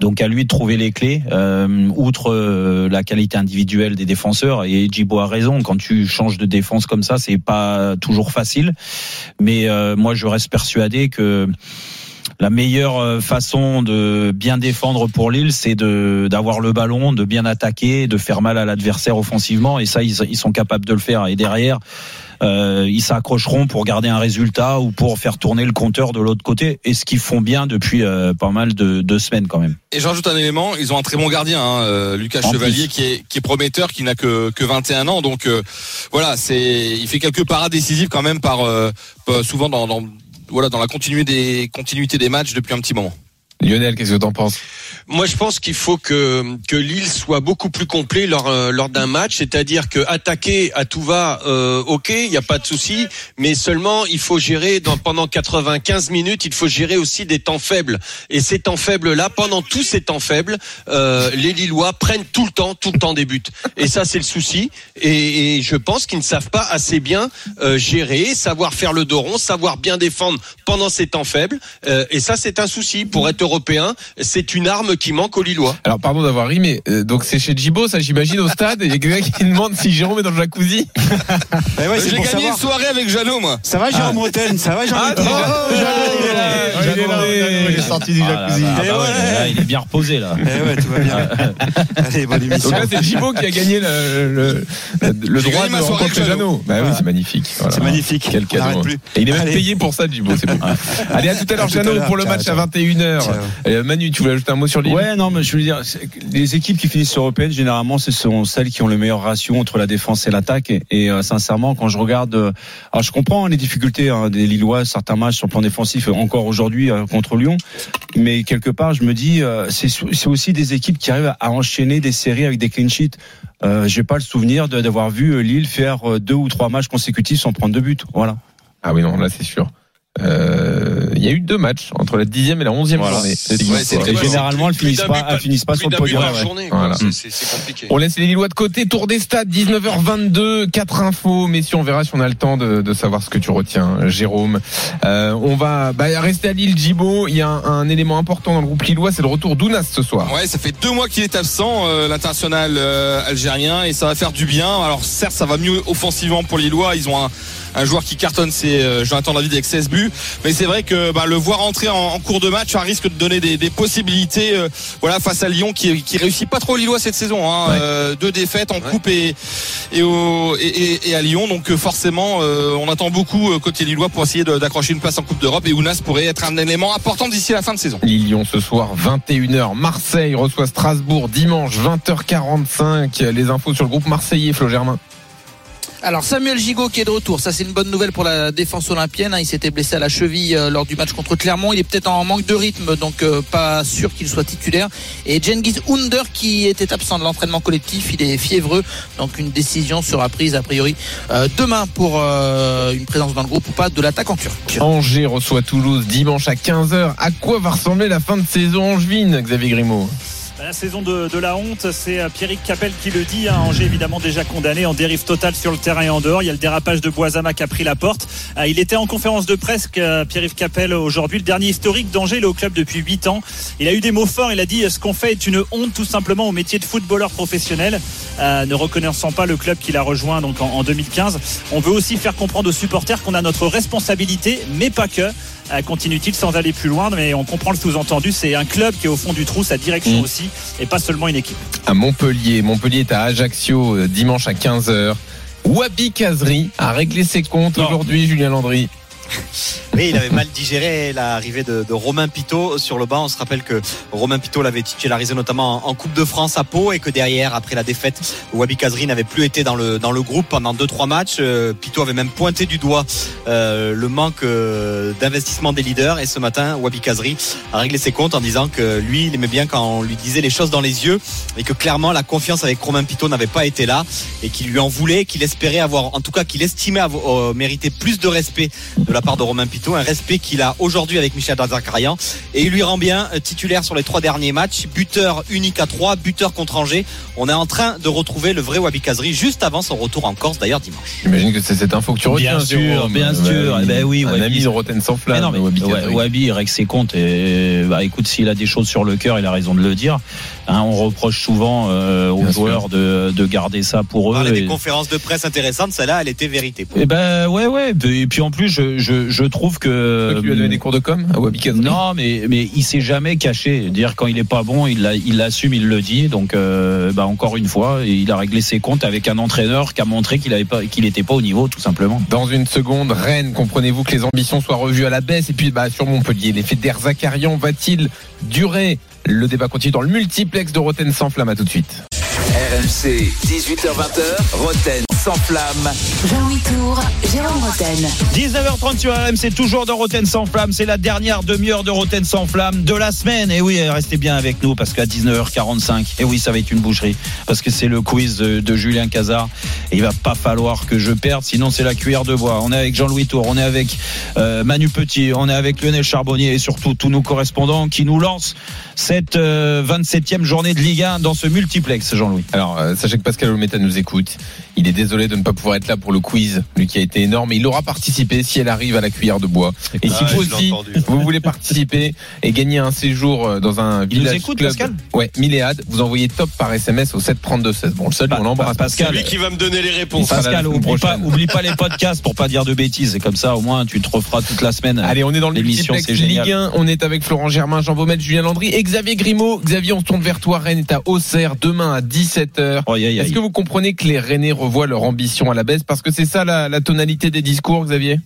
Donc à lui de trouver les clés. Euh, outre euh, la qualité individuelle des défenseurs, et Djibo a raison. Quand tu changes de défense comme ça, c'est pas toujours facile. Mais euh, moi, je reste persuadé que la meilleure euh, façon de bien défendre pour Lille, c'est de d'avoir le ballon, de bien attaquer, de faire mal à l'adversaire offensivement. Et ça, ils sont capables de le faire. Et derrière, euh, ils s'accrocheront pour garder un résultat ou pour faire tourner le compteur de l'autre côté. Et ce qu'ils font bien depuis euh, pas mal de, de semaines quand même. Et j'ajoute un élément, ils ont un très bon gardien, hein, euh, Lucas En Chevalier, plus. qui est, qui est prometteur, qui n'a que, que 21 ans. Donc euh, voilà, c'est, il fait quelques parades décisives quand même par souvent dans, dans voilà dans la continuité des continuité des matchs depuis un petit moment. Lionel, qu'est-ce que t'en penses? Moi, je pense qu'il faut que que Lille soit beaucoup plus complet lors euh, lors d'un match, c'est-à-dire que attaquer à tout va, euh, ok, il n'y a pas de souci, mais seulement il faut gérer dans, pendant 95 minutes, il faut gérer aussi des temps faibles. Et ces temps faibles là, pendant tous ces temps faibles, euh, les Lillois prennent tout le temps, tout le temps des buts. Et ça, c'est le souci. Et, et je pense qu'ils ne savent pas assez bien euh, gérer, savoir faire le dos rond, savoir bien défendre pendant ces temps faibles. Euh, et ça, c'est un souci pour être européen. C'est une arme qui manque aux Lillois. Alors pardon d'avoir ri, mais euh, donc c'est chez Djibo, ça j'imagine au stade. Il y a quelqu'un qui demande si Jérôme est dans le jacuzzi. Ouais, c'est J'ai pour gagné savoir. une soirée avec Jeannot, moi. Ça va, Jérôme Roten Ça va, Jean Ah, Roten oh, il est là. il sorti du Ah là jacuzzi. là, ouais, ouais. là, il est bien reposé là. Eh ouais, tout va bien. Allez, bonne Donc émission. là c'est Djibo qui a gagné le, le, le J'ai droit gagné de ma soirée rencontrer avec Jeannot. Bah oui, Voilà. c'est magnifique. Voilà. C'est magnifique. Quel On cadeau. n'arrête plus. Et il est même Allez. payé pour ça, Djibo. C'est. Allez, à tout à l'heure, tout à Jeannot, l'heure. pour le Ciao, match ciao. à 21h. Euh, Manu, tu voulais ajouter un mot sur Lille Ouais, non, mais je veux dire, les équipes qui finissent européennes, généralement, ce sont celles qui ont le meilleur ratio entre la défense et l'attaque. Et, et, euh, sincèrement, quand je regarde, euh, alors je comprends les difficultés hein, des Lillois, certains matchs sur le plan défensif, euh, encore aujourd'hui euh, contre Lyon, mais quelque part, je me dis, euh, c'est aussi des équipes qui arrivent à enchaîner des séries avec des clean sheets. Euh, J'ai pas le souvenir d'avoir vu Lille faire deux ou trois matchs consécutifs sans prendre de but. Voilà. Ah oui, non, là c'est sûr. Euh, Il y a eu deux matchs entre la dixième et la onzième Voilà. journée. Ouais, Et généralement, elles finissent pas, elles finissent pas sur le podium. ouais. Voilà. C'est- c'est c'est compliqué. On laisse les Lillois de côté. Tour des stades, 19h22, quatre infos. Messieurs, on verra si on a le temps de, de savoir ce que tu retiens, Jérôme. Euh, on va bah, rester à Lille, Djibo. Il y a un, un élément important dans le groupe lillois, c'est le retour d'Ounas ce soir. Ouais, ça fait deux mois qu'il est absent, euh, l'international euh, algérien, et ça va faire du bien. Alors certes, ça va mieux offensivement pour les Lillois. Ils ont un, un joueur qui cartonne, c'est euh, Jonathan David avec 16 buts. Mais c'est vrai que bah, le voir entrer en, en cours de match, ça risque de donner des, des possibilités. euh, voilà, face à Lyon, qui, qui réussit pas trop Lillois cette saison. Hein. Ouais. Euh, deux défaites en coupe et et, au, et, et- et à Lyon. Donc forcément, euh, on attend beaucoup côté Lillois pour essayer d'accrocher une place en Coupe d'Europe. Et Ounas pourrait être un élément important d'ici la fin de saison. Lille-Lyon ce soir, 21h. Marseille reçoit Strasbourg dimanche, 20h45. Les infos sur le groupe marseillais, Flo Germain. Alors Samuel Gigot qui est de retour, ça c'est une bonne nouvelle pour la défense olympienne. hein. Il s'était blessé à la cheville euh, lors du match contre Clermont. Il est peut-être en manque de rythme, donc euh, pas sûr qu'il soit titulaire. Et Genghis Under qui était absent de l'entraînement collectif, il est fiévreux, donc une décision sera prise a priori euh, demain pour une présence dans le groupe ou pas de l'attaquant turc. Angers reçoit Toulouse dimanche à 15h. À quoi va ressembler la fin de saison angevine, Xavier Grimaud? La saison de, la honte, c'est euh, Pierrick Capel qui le dit. hein. Angers évidemment déjà condamné en dérive totale sur le terrain et en dehors. Il y a le dérapage de Boisama qui a pris la porte. Euh, Il était en conférence de presse, euh, Pierre-Yves Capel, aujourd'hui, le dernier historique d'Angers. Il au club depuis 8 ans. Il a eu des mots forts. Il a dit ce qu'on fait est une honte tout simplement au métier de footballeur professionnel, ne reconnaissant pas le club qu'il a rejoint donc en 2015. On veut aussi faire comprendre aux supporters qu'on a notre responsabilité, mais pas que. Euh, Continue-t-il sans aller plus loin, mais on comprend le sous-entendu. C'est un club qui est au fond du trou, sa direction Mm. aussi, et pas seulement une équipe. À Montpellier. Montpellier est à Ajaccio euh, dimanche à 15h. Wabi Kazri a réglé ses comptes aujourd'hui, Julien Landry. Oui, il avait mal digéré l'arrivée de, de Romain Pitot sur le banc. On se rappelle que Romain Pitot l'avait titularisé notamment en, Coupe de France à Pau et que derrière, après la défaite, Wabi Kazri n'avait plus été dans le, dans le groupe pendant 2-3 matchs. Euh, Pitot avait même pointé du doigt euh, le manque euh, d'investissement des leaders. Et ce matin, Wabi Kazri a réglé ses comptes en disant que lui, il aimait bien quand on lui disait les choses dans les yeux et que clairement la confiance avec Romain Pitot n'avait pas été là et qu'il lui en voulait, qu'il espérait avoir, en tout cas qu'il estimait avoir, euh, mériter plus de respect part de Romain Pitot, un respect qu'il a aujourd'hui avec Michel Zakarian et il lui rend bien euh, titulaire sur les trois derniers matchs, buteur unique à trois, buteur contre Angers. On est en train de retrouver le vrai Wabi Kazri juste avant son retour en Corse d'ailleurs dimanche. J'imagine que c'est cette info que tu retiens. Bien sûr, Jérôme. bien Ouais, sûr. Eh ben oui, un Wabi. ami de Rotten sans Mais flamme. non, mais Wabi Ouais, Kazri. Wabi il règle ses comptes et bah écoute s'il a des choses sur le cœur il a raison de le dire Hein, on reproche souvent euh, aux Bien joueurs de, de garder ça pour On eux parlait et- des conférences de presse intéressantes, celle-là elle était vérité. Eh ben ouais ouais. Et puis en plus je, je, je trouve que qui lui as donné des cours de com à Wabi Kazri non mais mais il s'est jamais caché. Dire quand il est pas bon il l'a- il l'assume il le dit. Donc euh, bah encore une fois il a réglé ses comptes avec un entraîneur qui a montré qu'il avait pas qu'il était pas au niveau tout simplement. Dans une seconde, Rennes, comprenez-vous que les ambitions soient revues à la baisse? Et puis bah, sur Montpellier, l'effet d'Air Zakarian va-t-il durer? Le débat continue dans le multiplex de Rotten sans flamme. À tout de suite. RMC, 18h20h, Roten sans flamme. Jean-Louis Tour, Jérôme Roten. 19h30 sur RMC, toujours dans Roten sans flamme. C'est la dernière demi-heure de Roten sans flamme de la semaine. Et oui, restez bien avec nous parce qu'à 19h45, et oui, ça va être une boucherie. Parce que c'est le quiz de, de Julien Cazard. Et il va pas falloir que je perde, sinon c'est la cuillère de bois. On est avec Jean-Louis Tour, on est avec euh, Manu Petit, on est avec Lionel Charbonnier et surtout tous nos correspondants qui nous lancent cette euh, 27e journée de Ligue 1 dans ce multiplex, Jean-Louis. Alors, euh, sachez que Pascal Olmeta nous écoute. Il est désolé de ne pas pouvoir être là pour le quiz, lui qui a été énorme. Il aura participé si elle arrive à la cuillère de bois. Et si Ah, vous aussi, vous voulez participer et gagner un séjour euh, dans un Il nous village écoute, club. Pascal Ouais, Milléade, vous envoyez top par SMS au 732-16. Bon, le seul, Bah, on l'embrasse. bah, Pascal. C'est lui qui va me donner les réponses. Pascal, oublie pas, prochaine. oublie pas les podcasts pour pas dire de bêtises. Et comme ça, au moins, tu te referas toute la semaine. Allez, on est dans le L'émission, c'est Ligue génial. 1. On est avec Florent Germain, Jean Baumel, Julien Landry et Xavier Grimaud. Xavier, on se tourne vers toi. Rennes est à Auxerre demain à 17h. Oh, aïe, aïe, aïe. Est-ce que vous comprenez que les Rennais revoient leur ambition à la baisse Parce que c'est ça la, la tonalité des discours, Xavier?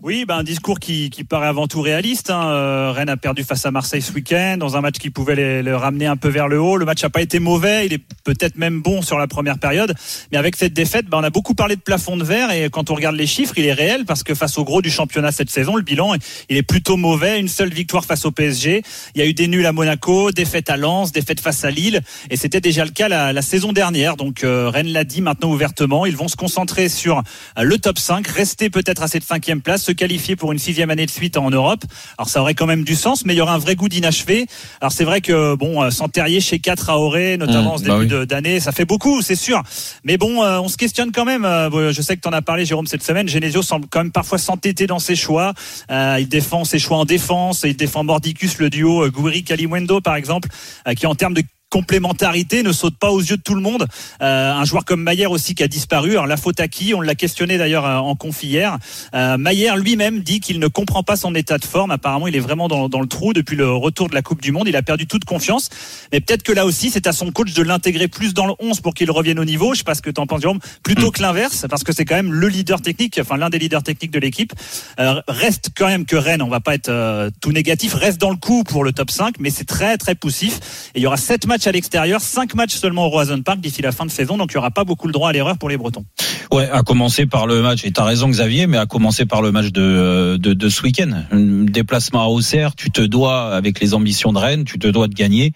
Oui, ben, un discours qui, qui paraît avant tout réaliste. Hein. Euh, Rennes a perdu face à Marseille ce week-end dans un match qui pouvait les, les ramener un peu vers le haut. Le match n'a pas été mauvais, il est peut-être même bon sur la première période, mais avec cette défaite, ben, on a beaucoup parlé de plafond de verre et quand on regarde les chiffres, il est réel parce que face au gros du championnat cette saison, le bilan il est plutôt mauvais. Une seule victoire face au PSG. Il y a eu des nuls à Monaco, défaite à Lens, défaite face à Lille et c'était déjà le cas la, la saison dernière. Donc euh, Rennes l'a dit maintenant ouvertement, ils vont se concentrer sur le top 5, rester peut-être à cette cinquième place, se qualifier pour une sixième année de suite en Europe. Alors ça aurait quand même du sens, mais il y aura un vrai goût d'inachevé. Alors c'est vrai que bon, euh, sans Terrier chez 4 à Auré, notamment Mmh, en ce bah début oui. d'année, ça fait beaucoup, c'est sûr. Mais bon, euh, on se questionne quand même. Euh, je sais que tu en as parlé, Jérôme, cette semaine. Genesio semble quand même parfois s'entêter dans ses choix. Euh, il défend ses choix en défense, et il défend Mordicus, le duo Gouiri Kalimwendo par exemple, qui en termes de complémentarité ne saute pas aux yeux de tout le monde. Euh, un joueur comme Maillère aussi qui a disparu. Alors la faute à qui? On l'a questionné d'ailleurs euh, en conf hier. Euh, Maillère lui-même dit qu'il ne comprend pas son état de forme. Apparemment, il est vraiment dans, le trou depuis le retour de la Coupe du Monde. Il a perdu toute confiance. Mais peut-être que là aussi, c'est à son coach de l'intégrer plus dans le 11 pour qu'il revienne au niveau. Je sais pas ce que tu en penses, Jérôme. Plutôt que l'inverse, parce que c'est quand même le leader technique, enfin l'un des leaders techniques de l'équipe. Euh, reste quand même que Rennes, on va pas être euh, tout négatif, reste dans le coup pour le top 5, mais c'est très très poussif. Et il y aura 7 matchs à l'extérieur, 5 matchs seulement au Roison Park d'ici la fin de saison, donc il y aura pas beaucoup le droit à l'erreur pour les Bretons. Ouais, à commencer par le match, et t'as raison Xavier, mais à commencer par le match de, de, de ce week-end. Déplacement à Auxerre, tu te dois, avec les ambitions de Rennes, tu te dois de gagner.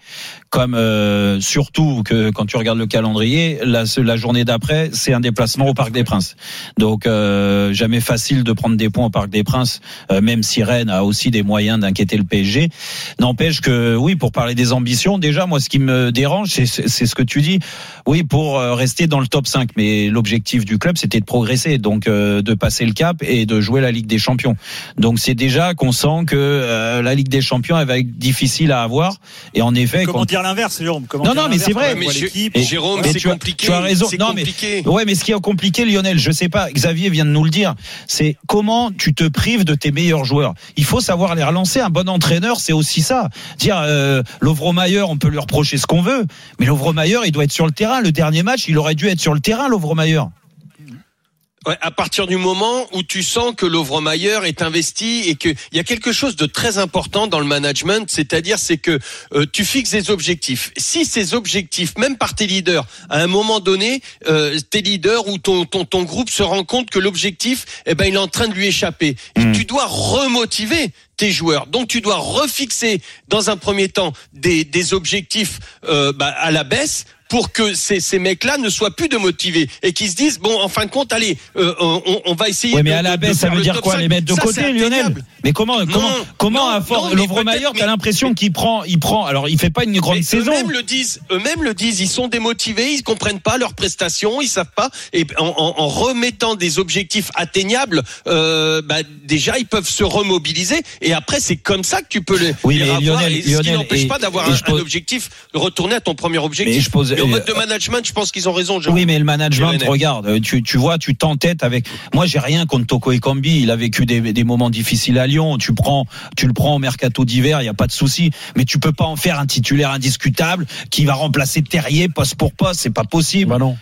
Comme euh, surtout que quand tu regardes le calendrier, la, la journée d'après, c'est un déplacement au Parc des Princes. Donc euh, jamais facile de prendre des points au Parc des Princes, euh, même si Rennes a aussi des moyens d'inquiéter le PSG. N'empêche que oui, pour parler des ambitions, déjà moi ce qui me dérange, c'est c'est ce que tu dis. Oui, pour euh, rester dans le top 5, mais l'objectif du club c'était de progresser, donc euh, de passer le cap et de jouer la Ligue des Champions. Donc c'est déjà qu'on sent que euh, la Ligue des Champions elle va être difficile à avoir. Et en effet, Comment quand- dire l'inverse, Jérôme? Comment non, non, mais c'est vrai. Mais. Et- Jérôme, mais c'est tu as- compliqué. Tu as raison. Non, mais ouais, mais ce qui est compliqué, Lionel, je sais pas. Xavier vient de nous le dire. C'est comment tu te prives de tes meilleurs joueurs. Il faut savoir les relancer. Un bon entraîneur, c'est aussi ça. Dire euh, Lovromayer, on peut lui reprocher ce qu'on veut, mais il doit être sur le terrain. Le dernier match, il aurait dû être sur le terrain, Lovromayer. Ouais, à partir du moment où tu sens que l'Ouvre-Mayer est investi et qu'il y a quelque chose de très important dans le management, c'est-à-dire c'est que euh, tu fixes des objectifs. Si ces objectifs, même par tes leaders, à un moment donné, euh, tes leaders ou ton, ton, ton groupe se rend compte que l'objectif, eh ben, il est en train de lui échapper. Et tu dois remotiver tes joueurs. Donc tu dois refixer dans un premier temps des, des objectifs euh, bah, à la baisse pour que ces, ces mecs-là ne soient plus de motivés et qu'ils se disent bon en fin de compte allez euh, on, on va essayer Ouais, mais de, à la baisse, ça veut dire quoi 5. Les mettre de Ça, côté, Lionel. Mais comment, comment, comment non, à force, non, peut-être, t'as l'impression qu'il prend, il prend. Alors, il fait pas une grande saison. Eux-mêmes le disent, eux-mêmes le disent, ils sont démotivés, ils comprennent pas leurs prestations, ils savent pas. Et en, en- en remettant des objectifs atteignables, euh, bah, déjà ils peuvent se remobiliser. Et après c'est comme ça que tu peux les, Oui, les mais. Lionel- et ce qui Lionel, n'empêche et- pas d'avoir un, un objectif, de retourner à ton premier objectif. Mais je pose- en euh, mode de management, je pense qu'ils ont raison. Jérôme. Oui, mais le management, regarde, tu, tu vois, tu t'entêtes avec. Moi, j'ai rien contre Toko Ekambi. Il a vécu des, des moments difficiles à Lyon. Tu prends, tu le prends au mercato d'hiver, il y a pas de souci. Mais tu peux pas en faire un titulaire indiscutable qui va remplacer Terrier poste pour poste. C'est pas possible. Bah non.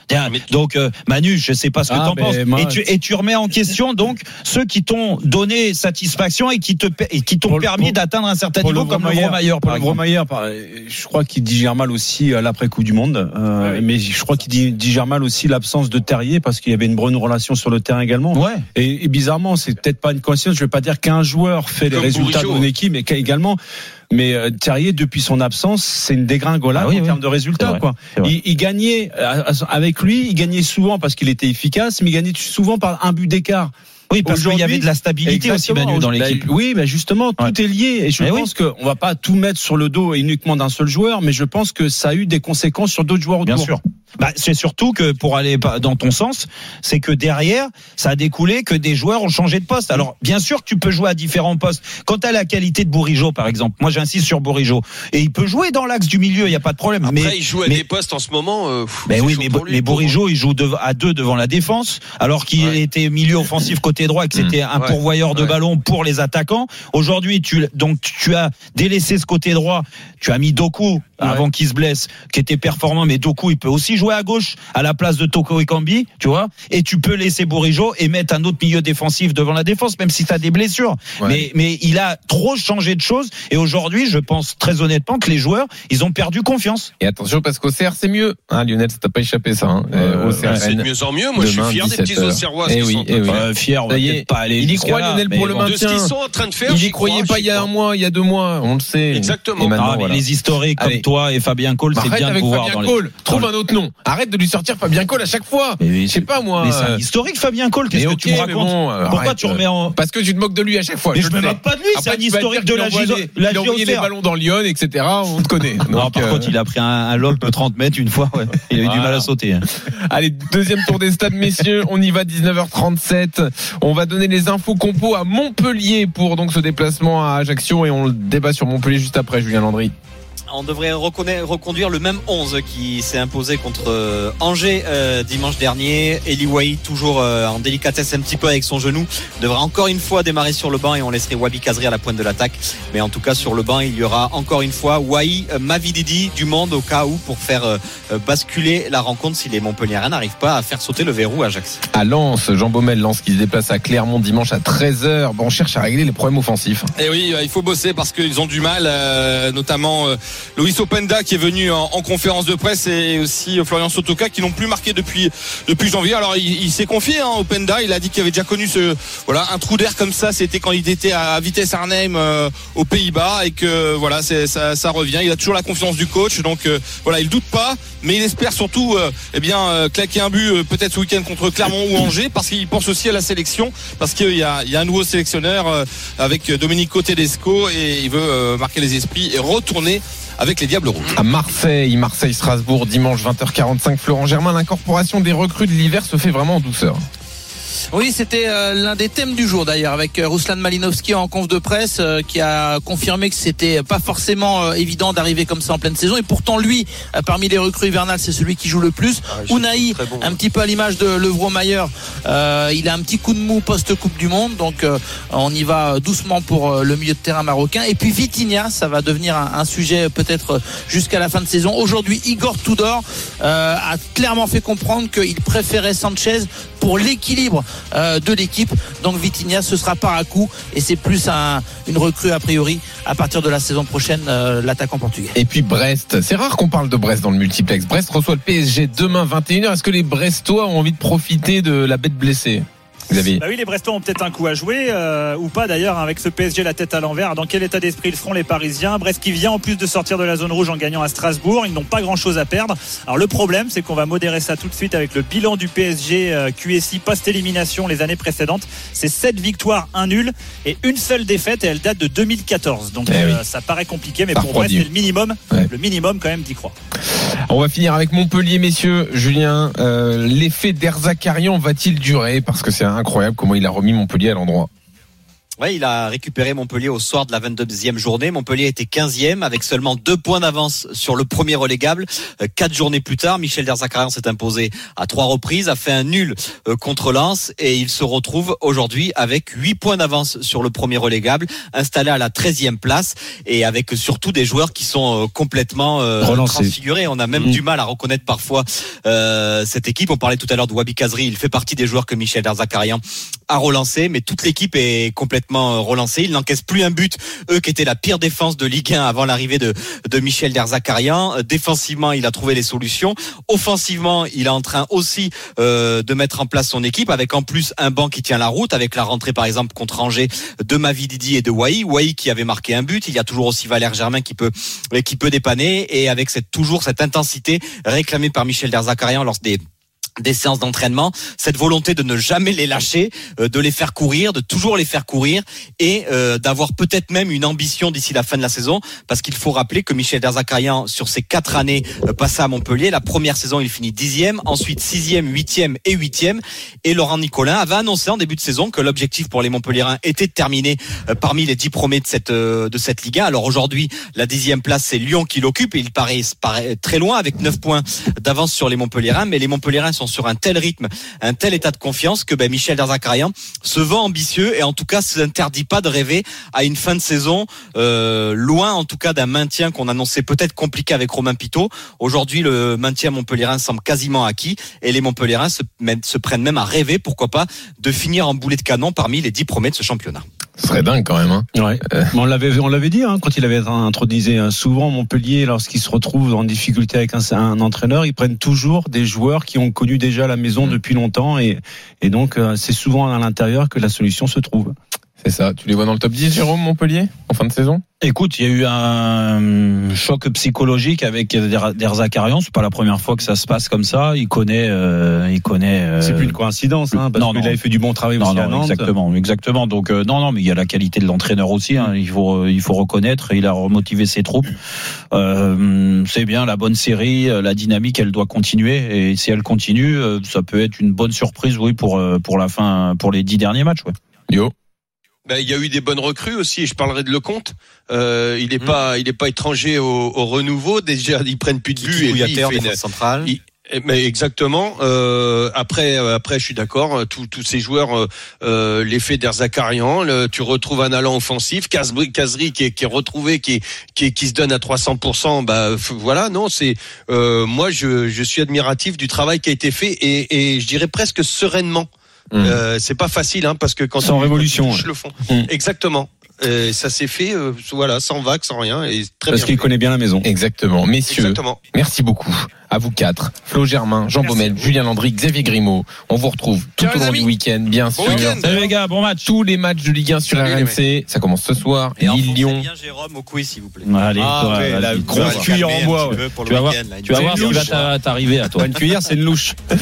Donc, euh, Manu, je sais pas ce que Ah, t'en ben, penses. moi- et, tu, et tu remets en question donc ceux qui t'ont donné satisfaction et qui te et qui t'ont permis d'atteindre un certain niveau comme le Vromayer, pour par le exemple. Vromayer, par- je crois qu'il digère mal aussi euh, l'après Coupe du Monde, euh, mais je crois qu'il di- digère mal aussi l'absence de Terrier parce qu'il y avait une bonne relation sur le terrain également. Ouais. Et, et bizarrement, c'est peut-être pas une coïncidence. Je vais pas dire qu'un joueur fait les résultats mon équipe, mais également. Mais euh, Terrier, depuis son absence, c'est une dégringolade Ah oui, en oui. termes de résultats. vrai, Quoi. Il, il gagnait euh, avec lui, il gagnait souvent parce qu'il était efficace, mais il gagnait souvent par un but d'écart. Oui, parce qu'il y avait de la stabilité aussi. Manu, dans Bah, l'équipe. Oui, mais justement, tout Ouais. est lié. Et je Eh pense qu'on va pas tout mettre sur le dos uniquement d'un seul joueur, mais je pense que ça a eu des conséquences sur d'autres joueurs autour. Bien sûr. Bah, c'est surtout que pour aller dans ton sens, c'est que derrière, ça a découlé que des joueurs ont changé de poste. Alors, bien sûr que tu peux jouer à différents postes. Quand tu as la qualité de Bourigeau, par exemple, moi j'insiste sur Bourigeau, et il peut jouer dans l'axe du milieu, il n'y a pas de problème. Après, mais, il joue à mais- des postes en ce moment. euh, pff, ben c'est oui, mais, lui, mais. Bourigeau, il joue à deux devant la défense, alors qu'il Ouais. était milieu offensif côté droit et que c'était un Ouais. pourvoyeur de Ouais. ballon pour les attaquants. Aujourd'hui, tu donc tu as délaissé ce côté droit, tu as mis Doku avant qu'il se blesse, qui était performant, mais Doku il peut aussi jouer à gauche à la place de Toko Ekambi, tu vois, et tu peux laisser Bourigeau et mettre un autre milieu défensif devant la défense, même si tu as des blessures. Ouais. Mais mais il a trop changé de choses et aujourd'hui, je pense très honnêtement que les joueurs, ils ont perdu confiance. Et attention parce qu'Auxerre c'est mieux. Hein, Lionel, ça t'a pas échappé ça. Hein. Euh, ouais, C'est de mieux en mieux. Moi, je suis fier des petits 17 heures. Auxerrois Eh qui oui, sont eh oui. Euh, fier, va peut-être pas aller il y croit, là, Lionel, pour le bon. de ce qu'ils sont en train de faire. Il y croyait crois, pas il y a un mois, il y a deux mois, on le sait. Exactement. Et maintenant, Ah, voilà. les historiques comme Allez. toi et Fabien Cole, c'est Arrête bien de pouvoir Fabien dans les. Cole. Trouve un autre nom. Arrête de lui sortir Fabien Cole à chaque fois. Je sais pas moi. Mais c'est un euh, historique, Fabien Cole. Qu'est-ce que tu me racontes bon, euh, Pourquoi arrête, tu remets en. Parce que tu te moques de lui à chaque fois. Mais je me moque pas de lui, c'est un historique de la Il a envoyé les ballons dans Lyon, etc. On te connaît. Par euh, contre, il a pris un, lob de 30 mètres une fois. Il a eu du mal à sauter. hein. Allez, deuxième tour des stades, messieurs. On y va, 19h37. On va donner les infos compos à Montpellier pour donc ce déplacement à Ajaccio et on le débat sur Montpellier juste après, Julien Landry. On devrait reconnaître- reconduire le même 11 qui s'est imposé contre euh, Angers euh, dimanche dernier. Eli Wahi, toujours euh, en délicatesse un petit peu avec son genou, devrait encore une fois démarrer sur le banc et on laisserait Wabi Kazri à la pointe de l'attaque. Mais en tout cas, sur le banc, il y aura encore une fois Wahi, Mavididi du monde au cas où pour faire euh, basculer la rencontre si les Montpelliérains n'arrivent pas à faire sauter le verrou à Ajax. À Lens, Jean Baumel, Lens qui se déplace à Clermont dimanche à 13h. Bon, on cherche à régler les problèmes offensifs. Et oui, euh, il faut bosser parce qu'ils ont du mal, euh, notamment euh, Loïs Openda qui est venu en, en conférence de presse et aussi Florian Sotoka qui n'ont plus marqué depuis depuis janvier. Alors il, s'est confié hein, Openda, il a dit qu'il avait déjà connu ce voilà un trou d'air comme ça, c'était quand il était à Vitesse Arnhem euh, aux Pays-Bas et que voilà ça, ça revient. Il a toujours la confiance du coach, donc euh, voilà il doute pas, mais il espère surtout euh, eh bien euh, claquer un but euh, peut-être ce week-end contre Clermont ou Angers parce qu'il pense aussi à la sélection parce qu'il y a, y a un nouveau sélectionneur euh, avec Domenico Tedesco et il veut marquer les esprits et retourner avec les Diables Rouges. À Marseille, Marseille-Strasbourg, dimanche 20h45, Florent Germain, l'incorporation des recrues de l'hiver se fait vraiment en douceur. Oui, c'était euh, l'un des thèmes du jour d'ailleurs avec euh, Ruslan Malinowski en conf de presse euh, qui a confirmé que c'était pas forcément euh, évident d'arriver comme ça en pleine saison et pourtant lui parmi les recrues hivernales c'est celui qui joue le plus. Unai un petit peu à l'image de Levro Mayer, euh, il a un petit coup de mou post Coupe du monde donc euh, on y va doucement pour le milieu de terrain marocain et puis Vitinha, ça va devenir un, un sujet peut-être jusqu'à la fin de saison. Aujourd'hui, Igor Tudor euh, a clairement fait comprendre qu'il préférait Sanchez pour l'équilibre euh, de l'équipe. Donc Vitinha, ce sera par à coup et c'est plus un, une recrue a priori à partir de la saison prochaine, euh, l'attaquant portugais. Et puis Brest, c'est rare qu'on parle de Brest dans le multiplex. Brest reçoit le PSG demain 21h. Est-ce que les Brestois ont envie de profiter de la bête blessée? Xavier Bah oui, les Brestois ont peut-être un coup à jouer, euh, ou pas d'ailleurs, avec ce PSG la tête à l'envers. Dans quel état d'esprit ils seront les Parisiens? Brest qui vient en plus de sortir de la zone rouge en gagnant à Strasbourg. Ils n'ont pas grand-chose à perdre. Alors le problème, c'est qu'on va modérer ça tout de suite avec le bilan du PSG euh, QSI post-élimination les années précédentes. C'est 7 victoires, 1 nul et une seule défaite et elle date de 2014. Donc Eh euh, oui. ça paraît compliqué, mais pour Brest, c'est le minimum. Ouais. Le minimum quand même d'y croire. On va finir avec Montpellier, messieurs. Julien, l'effet d'Erzakarian va-t-il durer? Parce que c'est incroyable comment il a remis Montpellier à l'endroit. Ouais, il a récupéré Montpellier au soir de la 22e journée. Montpellier était 15e avec seulement deux points d'avance sur le premier relégable. Euh, Quatre journées plus tard, Michel Derzakarian s'est imposé à trois reprises, a fait un nul euh, contre Lens et il se retrouve aujourd'hui avec huit points d'avance sur le premier relégable, installé à la 13e place et avec surtout des joueurs qui sont euh, complètement transfigurés. On a même Mm. du mal à reconnaître parfois euh, cette équipe. On parlait tout à l'heure de Wabi Kazri. Il fait partie des joueurs que Michel Derzakarian a relancé, mais toute l'équipe est complètement euh, relancée. Il n'encaisse plus un but. Eux qui étaient la pire défense de Ligue 1 avant l'arrivée de, de Michel Derzakarian. Euh, Défensivement, il a trouvé les solutions. Offensivement, il est en train aussi euh, de mettre en place son équipe avec en plus un banc qui tient la route avec la rentrée par exemple contre Angers de Mavididi et de Wai. Wai qui avait marqué un but. Il y a toujours aussi Valère Germain qui peut qui peut dépanner et avec cette toujours cette intensité réclamée par Michel Derzakarian lors des des séances d'entraînement, cette volonté de ne jamais les lâcher, euh, de les faire courir, de toujours les faire courir et euh, d'avoir peut-être même une ambition d'ici la fin de la saison, parce qu'il faut rappeler que Michel Derzakarian, sur ces quatre années euh, passées à Montpellier, la première saison il finit dixième, ensuite sixième, huitième et huitième, et Laurent Nicolin avait annoncé en début de saison que l'objectif pour les Montpelliérains était de terminer euh, parmi les dix premiers de cette euh, de cette Liga. Alors aujourd'hui, la dixième place c'est Lyon qui l'occupe. Et il paraît, paraît très loin avec neuf points d'avance sur les Montpelliérains, mais les Montpelliérains sont sur un tel rythme, un tel état de confiance que ben, Michel Derzakarian se vend ambitieux et en tout cas s'interdit pas de rêver à une fin de saison euh, loin en tout cas d'un maintien qu'on annonçait peut-être compliqué avec Romain Pitot. Aujourd'hui, le maintien montpelliérain semble quasiment acquis et les Montpelliérains se, se prennent même à rêver, pourquoi pas, de finir en boulet de canon parmi les dix premiers de ce championnat. Ce serait dingue quand même. Hein. Ouais. Mais on l'avait, on l'avait dit hein, quand il avait intronisé hein, souvent Montpellier lorsqu'il se retrouve en difficulté avec un, un entraîneur, ils prennent toujours des joueurs qui ont connu déjà la maison depuis longtemps et, et donc euh, c'est souvent à l'intérieur que la solution se trouve. C'est ça. Tu les vois dans le top 10, Jérôme Montpellier, en fin de saison? Écoute, il y a eu un choc psychologique avec Derzakarian. C'est pas la première fois que ça se passe comme ça. Il connaît, euh, il connaît. euh, C'est plus une coïncidence, hein, parce non, qu'il non. avait fait du bon travail Non, aussi à non, Nantes. exactement, exactement. Donc euh, non, non, mais il y a la qualité de l'entraîneur aussi. hein. Il faut, il faut reconnaître. Il a remotivé ses troupes. Euh, c'est bien la bonne série, la dynamique, elle doit continuer. Et si elle continue, euh, ça peut être une bonne surprise, oui, pour euh, pour la fin, pour les dix derniers matchs. Ouais. Yo. Ben, il y a eu des bonnes recrues aussi. Je parlerai de Lecomte. Euh, il est pas, il est pas étranger au, au renouveau. Déjà, ils prennent plus de buts. et lui, il Kouyater, fait une- centrale. il- eh, mais exactement. Euh, après, euh, après, je suis d'accord. euh, Tous, tous ces joueurs, euh, euh, l'effet d'Erzakarian, le- tu retrouves un allant offensif, Kazri, Kazri qui est, qui est retrouvé, qui, est, qui, est- qui se donne à 300%. Bah voilà, non, c'est euh, moi, je, je suis admiratif du travail qui a été fait et, et je dirais presque sereinement. Mmh. Euh, c'est pas facile, hein, parce que quand Sans tu- révolution, quand tu touches ouais. le fond, Mmh. exactement. Et ça s'est fait, euh, voilà, sans vague, sans rien, et très Parce qu'il connaît bien la maison. Exactement. Messieurs, Exactement. merci beaucoup à vous quatre. Flo Germain, Jean Baumel, Julien Landry, Xavier Grimaud. On vous retrouve tout Ciao, au long du week-end, bien Bon sûr. week-end. Salut les gars, bon match. Tous les matchs de Ligue 1 sur Salut, RMC. Ça commence ce soir. Et Lille-Lyon. bien Jérôme au quiz, s'il vous plaît. Allez, Ah, toi, ouais, vas-y. la grosse cuillère en bois, ouais. Tu vas le voir, week-end, là. Une tu vas voir ce qui va t'a- t'arriver à toi. Une cuillère, c'est une louche.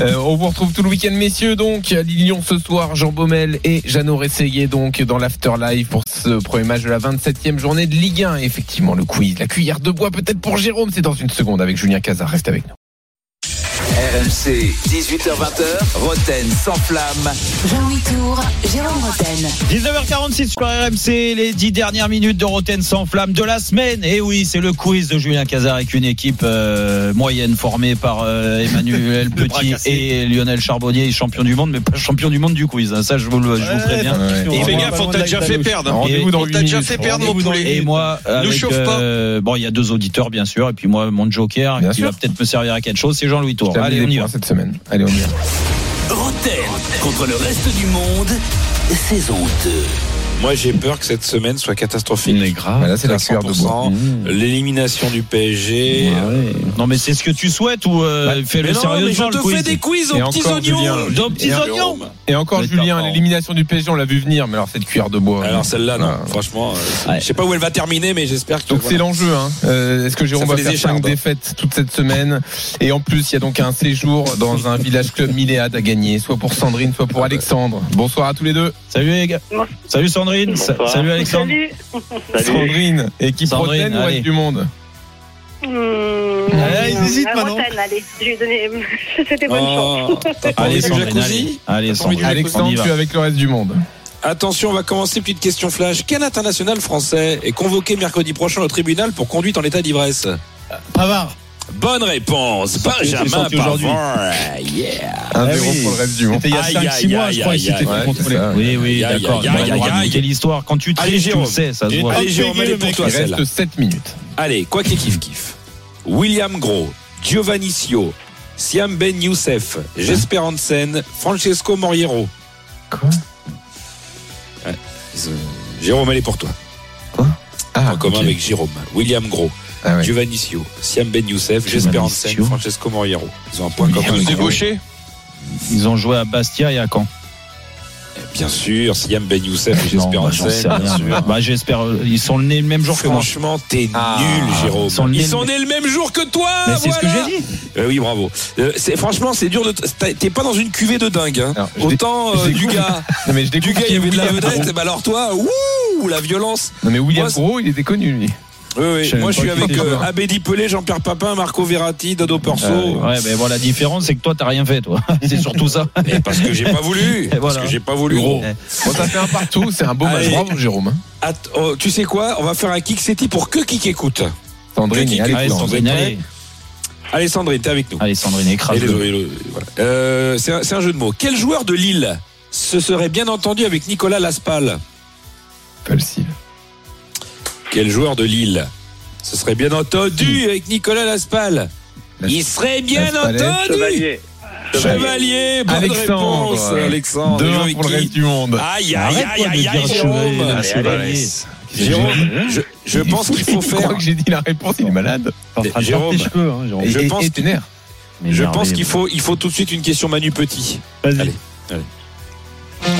Euh, on vous retrouve tout le week-end, messieurs. Donc, Lille-Lyon ce soir, Jean Baumel et Jeannot Rességuier, donc, dans l'Afterlife pour ce premier match de la 27e journée de Ligue 1. Effectivement, le quiz, la cuillère de bois peut-être pour Jérôme. C'est dans une seconde avec Julien Cazard. Reste avec nous. RMC, 18h20h, Roten sans flamme. Jean-Louis Tour, Jérôme Roten. 19h46 sur RMC, les 10 dernières minutes de Roten sans flamme de la semaine. Et oui, c'est le quiz de Julien Cazard avec une équipe euh, moyenne formée par euh, Emmanuel Petit et Lionel Charbonnier, champion du monde, mais pas champion du monde du quiz. hein. Ça, je vous le je vous préviens. Ouais. Et fais gaffe, on t'a déjà fait perdre. On 8 t'a déjà fait perdre, mon poulet. Et moi, avec, chauffe pas. euh, bon, il y a deux auditeurs, bien sûr, et puis moi, mon joker, Bien qui sûr. va peut-être me servir à quelque chose, c'est Jean-Louis Tour. Allez, des points cette semaine. Allez, on y va. Roten contre le reste du monde, saison 2. Moi, j'ai peur que cette semaine soit catastrophique. Est grave. Voilà, c'est la cuillère de bois. 100%. L'élimination du PSG. Non, mais c'est ce que tu souhaites ou euh, fais Mais le non, mais je te quiz fais des quiz aux Et petits oignons. Julien. Aux petits Et oignons Et encore, Mais Julien, l'élimination du PSG, on l'a vu venir, mais alors cette cuillère de bois. Alors celle-là, non. Ah. Franchement, euh, Ouais. je sais pas où elle va terminer, mais j'espère que. Donc c'est l'enjeu. Hein. Euh, Est-ce que Jérôme va faire des 5 écharpes. défaites toute cette semaine? Et en plus, il y a donc un séjour dans un village club Milléade à gagner, soit pour Sandrine, soit pour Alexandre. Bonsoir à tous les deux. Salut les gars. Salut Sandrine. Sa- Salut Alexandre. Sandrine, équipe Sandrine, Rotten ou allez. reste du monde Mmh, Allez, ils hésitent la maintenant. Allez, je lui ai donné. C'était bonne Oh, chance. Allez Sandrine, jacuzzi allez. Allez Sandrine. Alexandre, tu es avec le reste du monde. Attention, on va commencer. Petite question flash. Quel international français est convoqué mercredi prochain au tribunal pour conduite en état d'ivresse? Pavard. Bonne réponse. Benjamin. Pavard. Yeah. 1-0 Eh oui. pour le reste du monde. C'était il y a Aïe, 5-6 aïe, mois, aïe, je crois, aïe, il s'était fait contrôler. Oui, oui, d'accord. Quelle histoire. Quand tu Allez, triches, tu le sais, ça se voit. Allez, Jérôme, elle est pour toi, Il reste 7 minutes. Allez, quoi qu'il kiffe kiffe. William Gros, Giovanni Sio, Siam Ben Youssef, Jesper Hansen, Francesco Moriero. Quoi? Euh, Jérôme, elle est pour toi. Ah, en commun avec Jérôme. William Gros, Ah ouais. Giovanni Sio, Siam Ben Youssef, Jesper Hansen, Sio. Francesco Moriero. Ils ont un point commun. Des Jérôme. gauchers Ils ont joué à Bastia et à Caen. Bien sûr, Siam Ben Youssef et Jesper bah, Hansen. rien. Bah, j'espère. euh, Ils sont nés le même jour que moi. Franchement, t'es Ah, nul, Jérôme. ils sont nés Ils le- sont nés le même jour que toi. Mais c'est ce que j'ai dit. Euh, oui, bravo. Euh, c'est franchement, c'est dur de. T'es pas dans une cuvée de dingue. Hein. Alors, Autant euh, du gars, Non, mais je du gars, il y avait de la vedette. Bah alors toi, ouh, la violence. Non, mais William Gros, il était connu, lui. Oui, oui. Je Moi, je suis avec euh. Abedi Pelé, Jean-Pierre Papin, Marco Verratti, Dodo Perso. Ouais, mais bon, la différence, c'est que toi, t'as rien fait, toi. C'est surtout ça. Mais parce que j'ai pas voulu. Et Parce que j'ai pas voulu. Gros. Eh. Bon, ça fait un partout, c'est un beau match. Bravo, Jérôme. Att- oh, tu sais quoi? On va faire un kick seti pour que qui écoute. Sandrine et Allez. Sandrine, allez. Allez, Sandrine, t'es avec nous. Allez, Sandrine, écrase. Et voilà. Euh, c'est un, jeu de mots. Quel joueur de Lille se serait bien entendu avec Nicolas Laspal? Facile. Quel joueur de Lille Ce serait bien entendu avec Nicolas Laspal. Il serait bien entendu. Chevalier, bonne Alexandre. réponse, Alexandre. Deux pour le reste du monde. Aïe, aïe, aïe, aïe, aïe, Jérôme. chevalier, chevalier. Jérôme, je, je pense qu'il faut il croit faire. que j'ai dit la réponse, il est malade. Jérôme. hein, Jérôme. Je pense. Mais Je pense qu'il faut, il faut tout de suite une question Manu Petit. Vas-y. Allez, allez.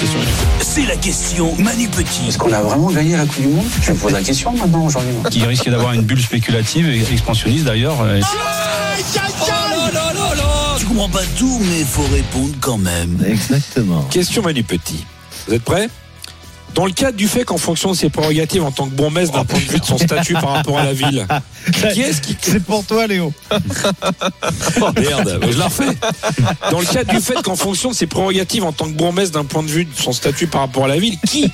Question Manu. C'est la question Manu Petit. Est-ce qu'on a vraiment gagné la Coupe du Monde? Je me pose la question maintenant aujourd'hui. Qui risque d'avoir une bulle spéculative et expansionniste d'ailleurs. Tu comprends pas tout, mais faut répondre quand même. Exactement. Question Manu Petit. Vous êtes prêts? Dans le cadre du fait qu'en fonction de ses prérogatives en tant que bourgmestre d'un point de vue de son statut par rapport à la ville, qui est-ce qui C'est pour toi, Léo. Oh, merde, je la refais. Dans le cadre du fait qu'en fonction de ses prérogatives en tant que bourgmestre d'un point de vue de son statut par rapport à la ville, qui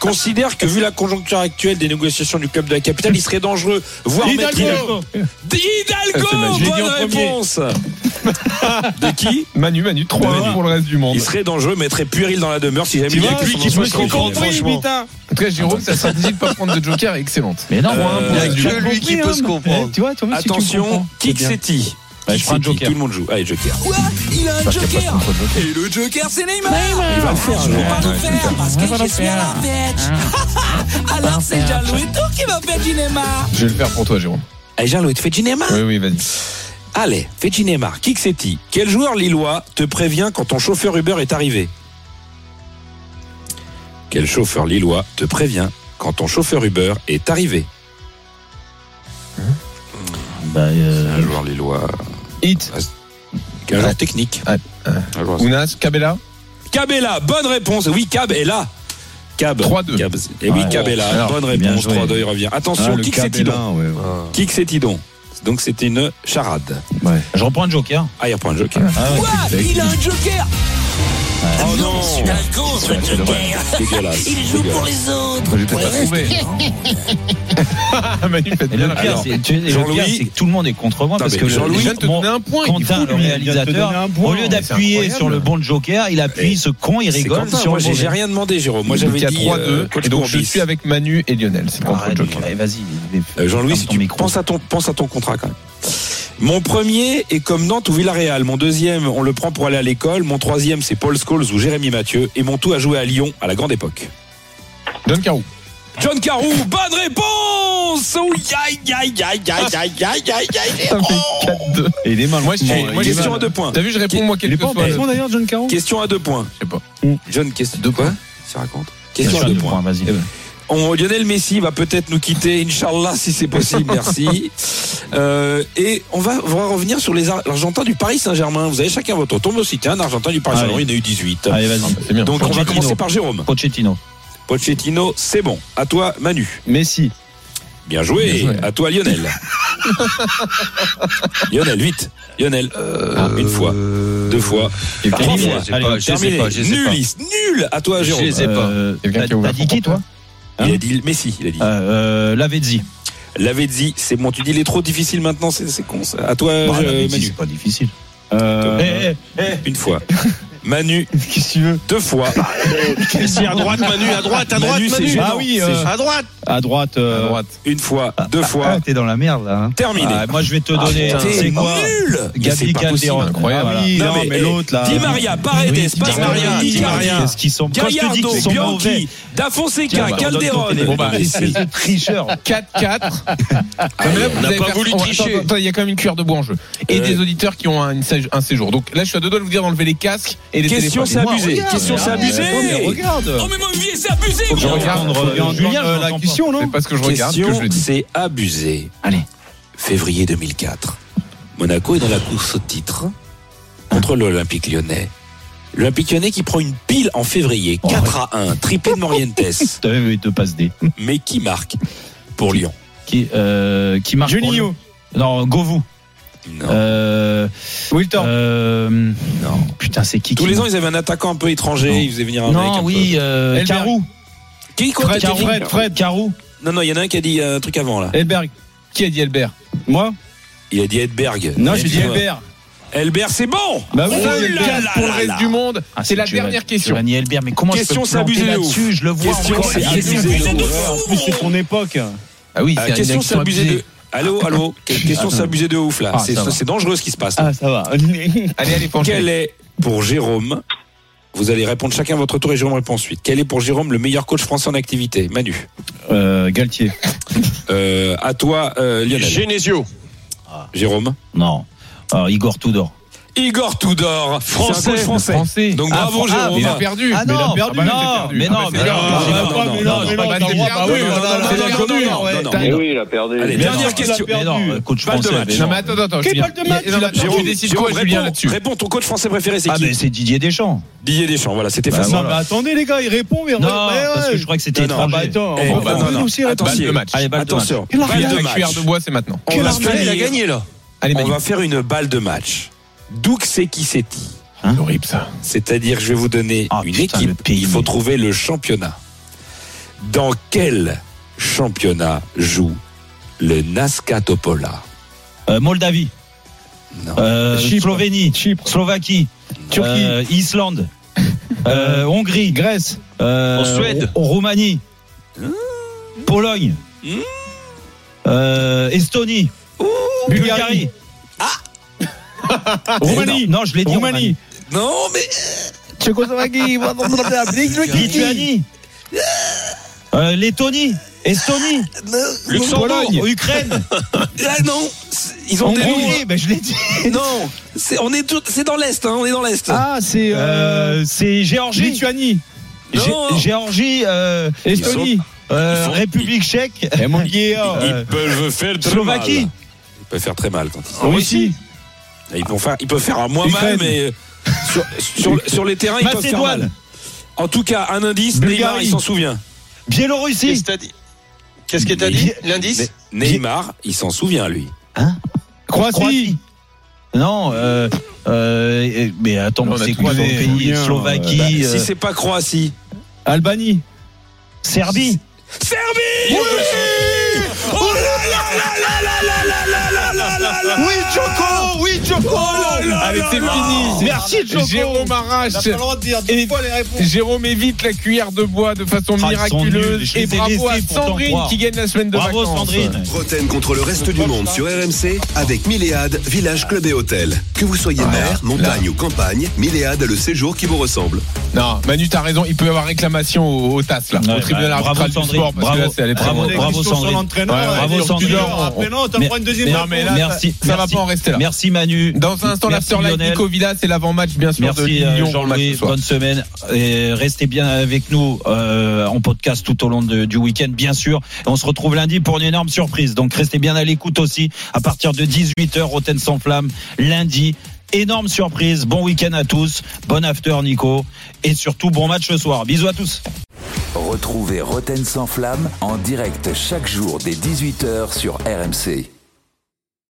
considère que vu la conjoncture actuelle des négociations du club de la capitale, il serait dangereux, voire mettre Hidalgo. Hidalgo, dit bonne réponse. De qui Manu, Manu, 3 Manu. pour le reste du monde. Il serait dangereux, mettrait puéril dans la demeure si jamais il y a qui se franchement. En tout cas, Jérôme, sa stratégie de pas prendre de joker est excellente. Mais non, Euh, il a pour- que lui qui peut hein. se comprendre. Tu vois, toi aussi, tu me Attention. Kiksetti. Bah, je prends un joker. Tout le monde joue. Allez, joker. Quoi Il a un joker. Et le joker, c'est Neymar Il va le faire, Je ouais. peux pas le faire parce que je suis à la fête. Alors c'est Jean-Louis Tour qui va faire du Neymar. Je vais le faire pour toi, Jérôme. Allez, Jean-Louis, tu fais du Neymar Oui, oui, vas-y. Allez, fais du Neymar. Qui que c'est-il Quel joueur lillois te prévient quand ton chauffeur Uber est arrivé? Quel chauffeur lillois te prévient quand ton chauffeur Uber est arrivé Bah, euh, Un joueur lillois. Hit. Un joueur technique. Ah, Un joueur- Ounas, Cabella. Cab est là, bonne réponse. Oui, Cab est là. Cab. 3-2. Cab. Et oui, Ouais. Cab est là. Alors, bonne réponse. joué. 3-2, il revient. Attention, Ah, que c'est Cabella, Tidon ouais, ouais. Qui que c'est Tidon Donc c'est une charade. je reprends un joker. Ah, il reprend un joker. Ah, ouais. Quoi Il a un joker Oh non C'est Il joue pour les autres. J'ai peut-être pas trouvé. Manu, faites bien le pire, c'est que tout le monde est contre moi parce que Jean-Louis te donnait un point. Quentin, le réalisateur, au lieu d'appuyer sur le bon Joker, il appuie ce con, il rigole sur Moi, j'ai rien demandé, Jérôme. Moi, j'avais dit 3-2. Euh, et donc, je suis avec Manu et Lionel. C'est contre Joker. Vas-y. Euh, Jean-Louis, si tu penses à ton contrat quand même. Mon premier est comme Nantes ou Villarreal. Mon deuxième, on le prend pour aller à l'école. Mon troisième, c'est Paul Scholes ou Jérémy Mathieu. Et mon tout a joué à Lyon à la grande époque. John Carou. John Carou, bonne réponse oh, il est mal. Moi, je suis- moi, je suis- question à deux points. T'as vu, je réponds moi Il est pas d'ailleurs, John Caron Question à deux points. Je sais pas. John, question de quoi Tu racontes Question à deux points. Vas-y. On- Lionel Messi va peut-être nous quitter, Inch'Allah, si c'est possible, merci. Euh, et on va, on va revenir sur les Ar- Argentins du Paris Saint-Germain. Vous avez chacun votre tour. Moi aussi, tiens, un Argentin du Paris. Saint-Germain, il y en a eu 18. Allez, vas-y. C'est bien. Donc on va commencer par Jérôme. Pochettino. Pochettino, c'est bon. À toi, Manu. Messi. Bien joué. Bien joué. À toi, Lionel. Lionel, vite. Lionel, euh, une fois, deux fois, trois Terminé. fois. Allez, pas, ai pas. Nul, nul. À toi, Jérôme. Je ai pas. Euh, T'as dit qui, toi? Il a dit Messi, il a dit. euh, euh, Lavezzi. Lavezzi, c'est bon. Tu dis il est trop difficile maintenant, c'est con. ça. À toi, Bah, euh, Manu. c'est pas difficile. Euh, Eh, eh, eh. Une fois. Manu, Qu'est-ce que tu veux deux fois. Messi à droite, Manu, à droite, à droite, Manu, c'est. Ah oui, C'est euh, À droite. À droite. À euh, droite. Une fois, deux Ah, fois. t'es dans la merde là. hein. Terminé. Ah, moi je vais te donner. c'est quoi nul c'est Gabi. Calderon. Incroyable. Ah, oui, Non, non, mais, mais, eh, l'autre là. Di Maria, Paredes, Oui, Di Maria, Di Maria. Qu'est-ce qu'ils sont Quand je te dis Gallardo, qu'ils sont mauvais. Bianchi, Da Fonseca, Tiens, on donne ton Calderon. Bon, bah, de tricheur. 4-4. Ah, Mais là, on n'a pas voulu tricher. Il y a quand même une cuillère de bois en jeu. Et Euh, des auditeurs qui ont un séjour. Donc là, je suis à deux doigts de vous dire d'enlever les casques et les Question, c'est abusé. regarde, Question, c'est regarde. abusé. Oh, mais regarde. Oh mais mon vieux, c'est abusé Faut que je moi. regarde. Julien, euh, la question, non C'est parce que je regarde que je le dis. c'est abusé. Allez. Février 2004. Monaco est dans la course au titre contre l'Olympique lyonnais. L'Olympique lyonnais qui prend une pile en février, 4 à 1, triplé de Morientes. T'as même eu deux passes D. Mais qui marque pour Lyon Qui, euh, qui marque Juninho. Non, Govou. Non. Euh, Wilton. euh, non. Putain, c'est qui Tous qui les ans, ils avaient un attaquant un peu étranger, Non. ils faisaient venir un mec. Non, un oui, euh, Elberg. Carou. Qui, quoi, Fred, dit Fred, Fred. Carou. Non, non, il y en a un qui a dit un truc avant, là. Elberg. Qui a dit Elbert Moi? Il a dit Edberg. Non, j'ai dit. Elberg. Elbert, c'est bon Bah oui, Oh là pour le reste là. du monde. Ah, c'est la dernière question. Elbert, mais comment Question, de là-dessus? Je le vois Question, abusé de fou. En plus, c'est ton époque. Ah oui, Ah, question, c'est action abusé abusée. de. Allô, allô Question, abusé de ouf, là. Ah, C'est dangereux ce qui se passe. là. Ah, ça va. Allez, allez, penchez. Quel est pour Jérôme Vous allez répondre chacun à votre tour et Jérôme répond ensuite. Quel est pour Jérôme le meilleur coach français en activité? Manu. Euh, Galtier. Euh, à toi, euh, Lionel. Genesio. Jérôme. Non. Alors, Igor Tudor. Igor Tudor, français. français. Donc ah, bravo ah, Jérôme. Ah, il a perdu. Ah, non. Mais il a perdu. non, mais non, mais non, mais non, mais non, oui, il a perdu. Allez, dernière question. Non, mais attends, attends. Match Réponds, ton coach français préféré, c'est ah, qui C'est Didier Deschamps. Didier Deschamps, voilà, c'était bah, facile. Bah, attendez, les gars, il répond, Non, parce que je crois que c'était étranger. Bah, attends, balle de match. Allez, balle de match. Balle de match. de bois, c'est maintenant. Il a gagné, là. On va faire une balle de match. D'où que c'est qui c'est qui C'est horrible, ça. C'est-à-dire, je vais vous donner Ah, une putain, équipe. pays, Il faut mais- trouver le championnat. Dans quel championnat joue le Nasca Topola? Euh, Moldavie. Non. Euh, Chypre. Slovénie. Chypre. Slovaquie. Turquie. Euh, Islande. Euh, Hongrie. Grèce. Euh, En Suède. Rou- Roumanie. Pologne. Hmm. Euh, Estonie. Bulgarie. Roumanie. Non, je l'ai dit. Roumanie. Non, mais. Tchécoslovaquie. Lituanie. Euh, Lettonie. Estonie. Luxembourg. Pologne. Ukraine. Ah non, c'est- ils ont des Hongrie. noms. Ben, je l'ai dit. Non, c'est on est tout, c'est dans l'est, hein, on est dans l'est. Ah, c'est euh, Euh, c'est Géorgie. Lituanie. Gé- Non. Géorgie. euh, Estonie. euh, Ils sont- République tchèque. Eh, Ils peuvent faire très Slovaquie. mal. Ils peuvent faire très mal quand ils Russie. Ils peuvent faire, ils peuvent faire un moins mal, mais euh, sur, sur, sur les terrains, ils peuvent faire mal. En tout cas, un indice, Bulgarie. Neymar, il s'en souvient. Biélorussie. Qu'est-ce que t'as dit L'indice Ne- Neymar, il s'en souvient, lui. Croatie. Non, euh, euh, mais attends, c'est quoi les pays Slovaquie, Bah, euh, Si c'est pas Croatie. Albanie. Serbie. Serbie Oh Oui, pas le droit de dire deux Et- fois les réponses. Jérôme évite la cuillère de bois de façon Ah, miraculeuse. Et bravo à Sandrine qui gagne la semaine de Bravo, vacances. Sandrine Roten contre le reste du monde sur RMC avec Milléade, village, club et hôtel. Que vous soyez mer, montagne ou campagne, Milléade a le séjour qui vous ressemble. Non, Manu, t'as raison. Il peut y avoir réclamation au, au TAS, là, Ouais, au tribunal bah, bravo, arbitral du Sandrine. sport. Parce que là, Bravo. c'est allé très Bravo, loin. Bravo, Sandrine. Ouais, bravo, Sandrine. Après, non, t'en Mais- prends une deuxième Non, mais là. Merci. ça va merci. pas en rester là. Merci Manu. Dans un instant, l'after live Lionel. Nico Villa, c'est l'avant-match, bien sûr, Merci euh, Jean-Louis, bonne semaine. Et restez bien avec nous euh, en podcast tout au long de- du week-end, bien sûr. Et on se retrouve lundi pour une énorme surprise. Donc restez bien à l'écoute aussi à partir de 18h, Roten sans flamme, lundi. Énorme surprise. Bon week-end à tous. Bon after Nico. Et surtout bon match ce soir. Bisous à tous. Retrouvez Roten sans flamme en direct chaque jour dès 18h sur RMC.